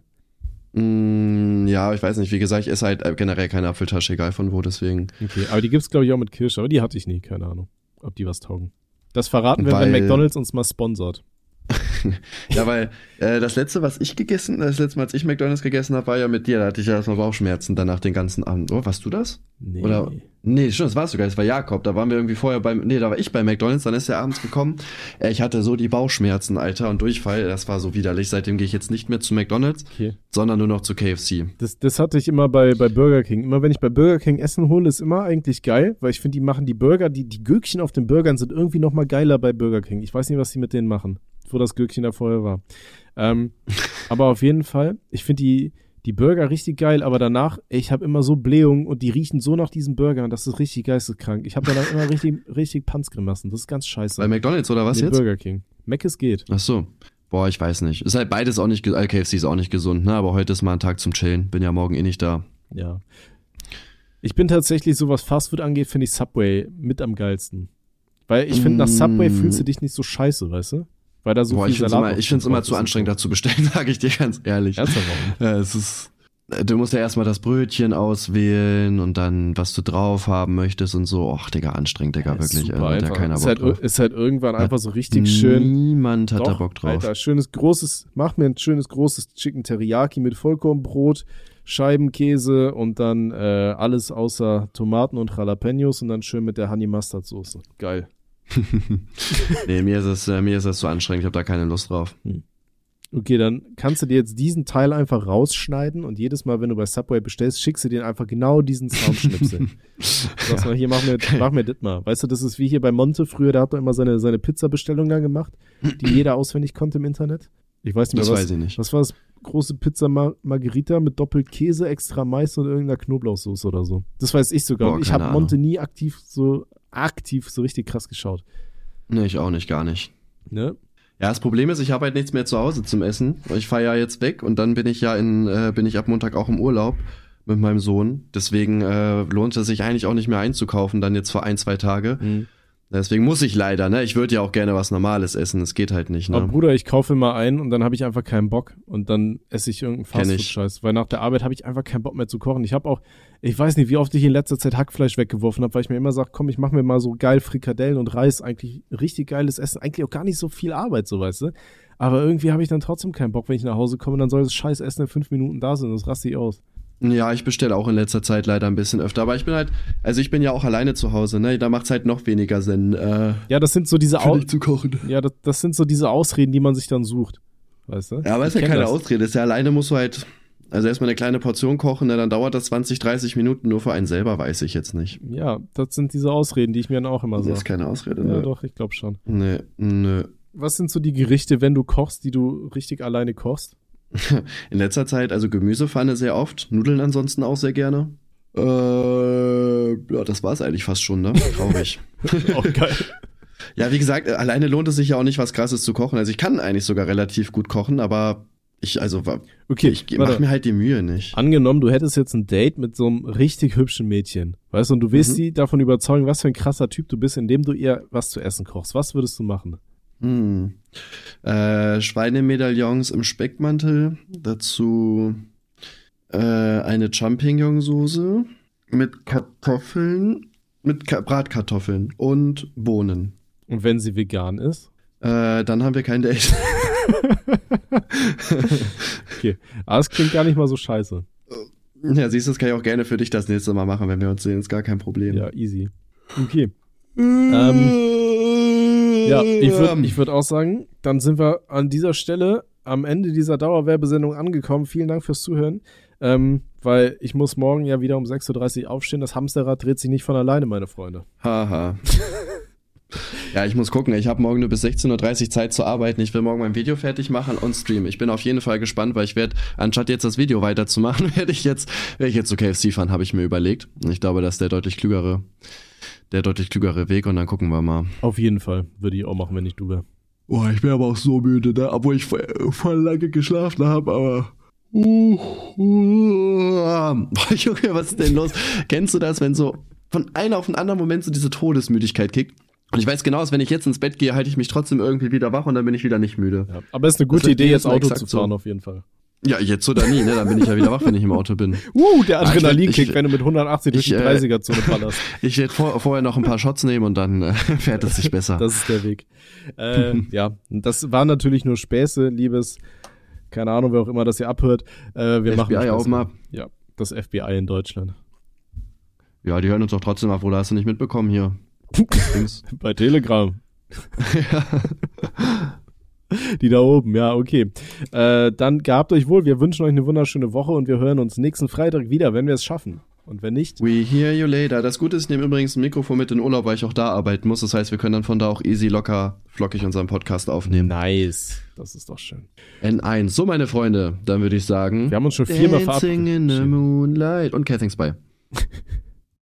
Mm, ja, ich weiß nicht. Wie gesagt, ich esse halt generell keine Apfeltasche, egal von wo, deswegen. Okay, aber die gibt's glaube ich auch mit Kirsche, aber die hatte ich nie, keine Ahnung, ob die was taugen. Das verraten wir, Weil, wenn McDonalds uns mal sponsort. ja, weil äh, das letzte, was ich gegessen, das letzte Mal, als ich McDonalds gegessen habe, war ja mit dir. Da hatte ich ja erstmal Bauchschmerzen danach den ganzen Abend. Oh, warst du das? Nee. Oder? Nee, schon, das warst du gar nicht. Das war Jakob. Da waren wir irgendwie vorher beim. Nee, da war ich bei McDonalds. Dann ist er abends gekommen. Äh, ich hatte so die Bauchschmerzen, Alter, und Durchfall. Das war so widerlich. Seitdem gehe ich jetzt nicht mehr zu McDonalds, okay. sondern nur noch zu KFC. Das, das hatte ich immer bei, bei Burger King. Immer wenn ich bei Burger King Essen hole, ist immer eigentlich geil, weil ich finde, die machen die Burger, die, die Gürkchen auf den Burgern sind irgendwie noch mal geiler bei Burger King. Ich weiß nicht, was die mit denen machen wo das Gürkchen da vorher war. Ähm, aber auf jeden Fall, ich finde die, die Burger richtig geil, aber danach, ich habe immer so Blähungen und die riechen so nach diesen Burgern, das ist richtig geisteskrank. Ich habe danach immer richtig, richtig Panzgrimassen. Das ist ganz scheiße. Bei McDonalds oder was nee, jetzt? Burger King. Mac es geht. Ach so. Boah, ich weiß nicht. Ist halt beides auch nicht, äh, KFC ist auch nicht gesund, ne? Aber heute ist mal ein Tag zum Chillen. Bin ja morgen eh nicht da. Ja. Ich bin tatsächlich, so was Fastfood angeht, finde ich Subway mit am geilsten. Weil ich finde, nach Subway mm. fühlst du dich nicht so scheiße, weißt du? Weil da so Boah, viel ich Salat immer, Ich finde es immer zu anstrengend, da zu bestellen, sage ich dir ganz ehrlich. Ernsthaft? Ja, es ist, du musst ja erstmal das Brötchen auswählen und dann, was du drauf haben möchtest und so. Och, Digga, anstrengend, Digga, ja, wirklich. Super äh, hat keiner ist, Bock halt, drauf. ist halt irgendwann einfach so richtig schön. Niemand hat Doch, da Bock drauf. Alter, schönes großes, mach mir ein schönes großes Chicken Teriyaki mit Vollkornbrot, Scheibenkäse und dann äh, alles außer Tomaten und Jalapenos und dann schön mit der Honey Mustard Soße. Geil. nee, mir ist, es, äh, mir ist das zu anstrengend, ich habe da keine Lust drauf. Hm. Okay, dann kannst du dir jetzt diesen Teil einfach rausschneiden und jedes Mal, wenn du bei Subway bestellst, schickst du dir einfach genau diesen Soundschnipsel. Sagst mal, hier, mach mir, mach mir das mal. Weißt du, das ist wie hier bei Monte früher, der hat doch immer seine, seine Pizza-Bestellung da gemacht, die jeder auswendig konnte im Internet. Ich weiß nicht mehr, das was, weiß ich nicht. was war das? große Pizza Mar Margherita mit doppelt Käse, extra Mais und irgendeiner Knoblauchsoße oder so. Das weiß ich sogar. Boah, ich habe Monte nie aktiv so aktiv so richtig krass geschaut. Nee, ich auch nicht, gar nicht. Ne? Ja, das Problem ist, ich habe halt nichts mehr zu Hause zum Essen. Ich fahre ja jetzt weg und dann bin ich ja in, äh, bin ich ab Montag auch im Urlaub mit meinem Sohn. Deswegen äh, lohnt es sich eigentlich auch nicht mehr einzukaufen, dann jetzt vor ein, zwei Tage. Mhm. Deswegen muss ich leider, ne? Ich würde ja auch gerne was Normales essen. Es geht halt nicht, Aber ne? Bruder, ich kaufe immer ein und dann habe ich einfach keinen Bock und dann esse ich irgendeinen. Fastfood-Scheiß. Weil nach der Arbeit habe ich einfach keinen Bock mehr zu kochen. Ich habe auch, ich weiß nicht, wie oft ich in letzter Zeit Hackfleisch weggeworfen habe, weil ich mir immer sage, komm, ich mache mir mal so geil Frikadellen und Reis. Eigentlich richtig geiles Essen. Eigentlich auch gar nicht so viel Arbeit, so weißt du. Aber irgendwie habe ich dann trotzdem keinen Bock, wenn ich nach Hause komme, dann soll das scheiß Essen in fünf Minuten da sein. Das raste ich aus. Ja, ich bestelle auch in letzter Zeit leider ein bisschen öfter. Aber ich bin halt, also ich bin ja auch alleine zu Hause, ne? Da macht's halt noch weniger Sinn, äh, Ja, das sind so diese für Au dich zu kochen. ja, das, das sind so diese Ausreden, die man sich dann sucht. Weißt du? Ja, aber ist Ich ja keine das. Ausrede. Ist ja alleine musst du halt, also erstmal eine kleine Portion kochen, ne? dann dauert das 20, 30 Minuten nur für einen selber, weiß ich jetzt nicht. Ja, das sind diese Ausreden, die ich mir dann auch immer Das ist sage. keine Ausrede, Ja, ne? doch, ich glaube schon. Nee, nö. Was sind so die Gerichte, wenn du kochst, die du richtig alleine kochst? In letzter Zeit, also Gemüsepfanne sehr oft, Nudeln ansonsten auch sehr gerne. Äh, ja, das war's eigentlich fast schon, ne? Traurig. Auch geil. ja, wie gesagt, äh, alleine lohnt es sich ja auch nicht, was krasses zu kochen. Also ich kann eigentlich sogar relativ gut kochen, aber ich, also, Okay, ich mach mir halt die Mühe nicht. Angenommen, du hättest jetzt ein Date mit so einem richtig hübschen Mädchen, weißt du, und du willst Mhm. sie davon überzeugen, was für ein krasser Typ du bist, indem du ihr was zu essen kochst. Was würdest du machen? Hm. Äh, Schweinemedaillons im Speckmantel, dazu äh, eine Champignon-Soße mit Kartoffeln, mit Ka Bratkartoffeln und Bohnen. Und wenn sie vegan ist? Äh, dann haben wir kein Date. Okay. Aber es klingt gar nicht mal so scheiße. ja, siehst du, das kann ich auch gerne für dich das nächste Mal machen, wenn wir uns sehen. Ist gar kein Problem. Ja, easy. Okay. Ähm, Ja, ich würde ich würd auch sagen, dann sind wir an dieser Stelle am Ende dieser Dauerwerbesendung angekommen. Vielen Dank fürs Zuhören. Ähm, weil ich muss morgen ja wieder um 6.30 Uhr aufstehen. Das Hamsterrad dreht sich nicht von alleine, meine Freunde. Haha. ja, ich muss gucken. Ich habe morgen nur bis 16.30 Uhr Zeit zu arbeiten. Ich will morgen mein Video fertig machen und streamen. Ich bin auf jeden Fall gespannt, weil ich werde, anstatt jetzt das Video weiterzumachen, werde ich jetzt, werde ich jetzt zu KFC fahren, habe ich mir überlegt. Ich glaube, das ist der deutlich klügere, der deutlich klügere Weg und dann gucken wir mal. Auf jeden Fall. Würde ich auch machen, wenn ich du wäre. Boah, ich bin aber auch so müde, ne? Obwohl ich voll, voll lange geschlafen habe, aber. Uh, uh, boah, Junge, was ist denn los? Kennst du das, wenn so von einem auf den anderen Moment so diese Todesmüdigkeit kickt? Und ich weiß genau, dass wenn ich jetzt ins Bett gehe, halte ich mich trotzdem irgendwie wieder wach und dann bin ich wieder nicht müde. Ja. Aber es ist eine gute wird Idee, jetzt Auto zu fahren, so. auf jeden Fall. Ja, jetzt oder nie, ne? Dann bin ich ja wieder wach, wenn ich im Auto bin. Uh, der Ah, Adrenalinkick, wenn du mit 180 durch ich, die äh, 30er-Zone ballerst. Ich werde vor, vorher noch ein paar Shots nehmen und dann äh, fährt es sich besser. Das ist der Weg. Äh, ja, das waren natürlich nur Späße, liebes, keine Ahnung, wer auch immer das hier abhört. Äh, wir machen FBI Spaß. auch mal. Ja, das FBI in Deutschland. Ja, die hören uns doch trotzdem ab, oder hast du nicht mitbekommen hier? Bei Telegram. Die da oben, ja, okay. Äh, dann gehabt euch wohl. Wir wünschen euch eine wunderschöne Woche und wir hören uns nächsten Freitag wieder, wenn wir es schaffen. Und wenn nicht, We hear you later. Das Gute ist, ich nehme übrigens ein Mikrofon mit in den Urlaub, weil ich auch da arbeiten muss. Das heißt, wir können dann von da auch easy, locker, flockig unseren Podcast aufnehmen. nice. Das ist doch schön. N1. So, meine Freunde, dann würde ich sagen. Wir haben uns schon viermal Dancing verabredet. in the moonlight. Und Cathings bei.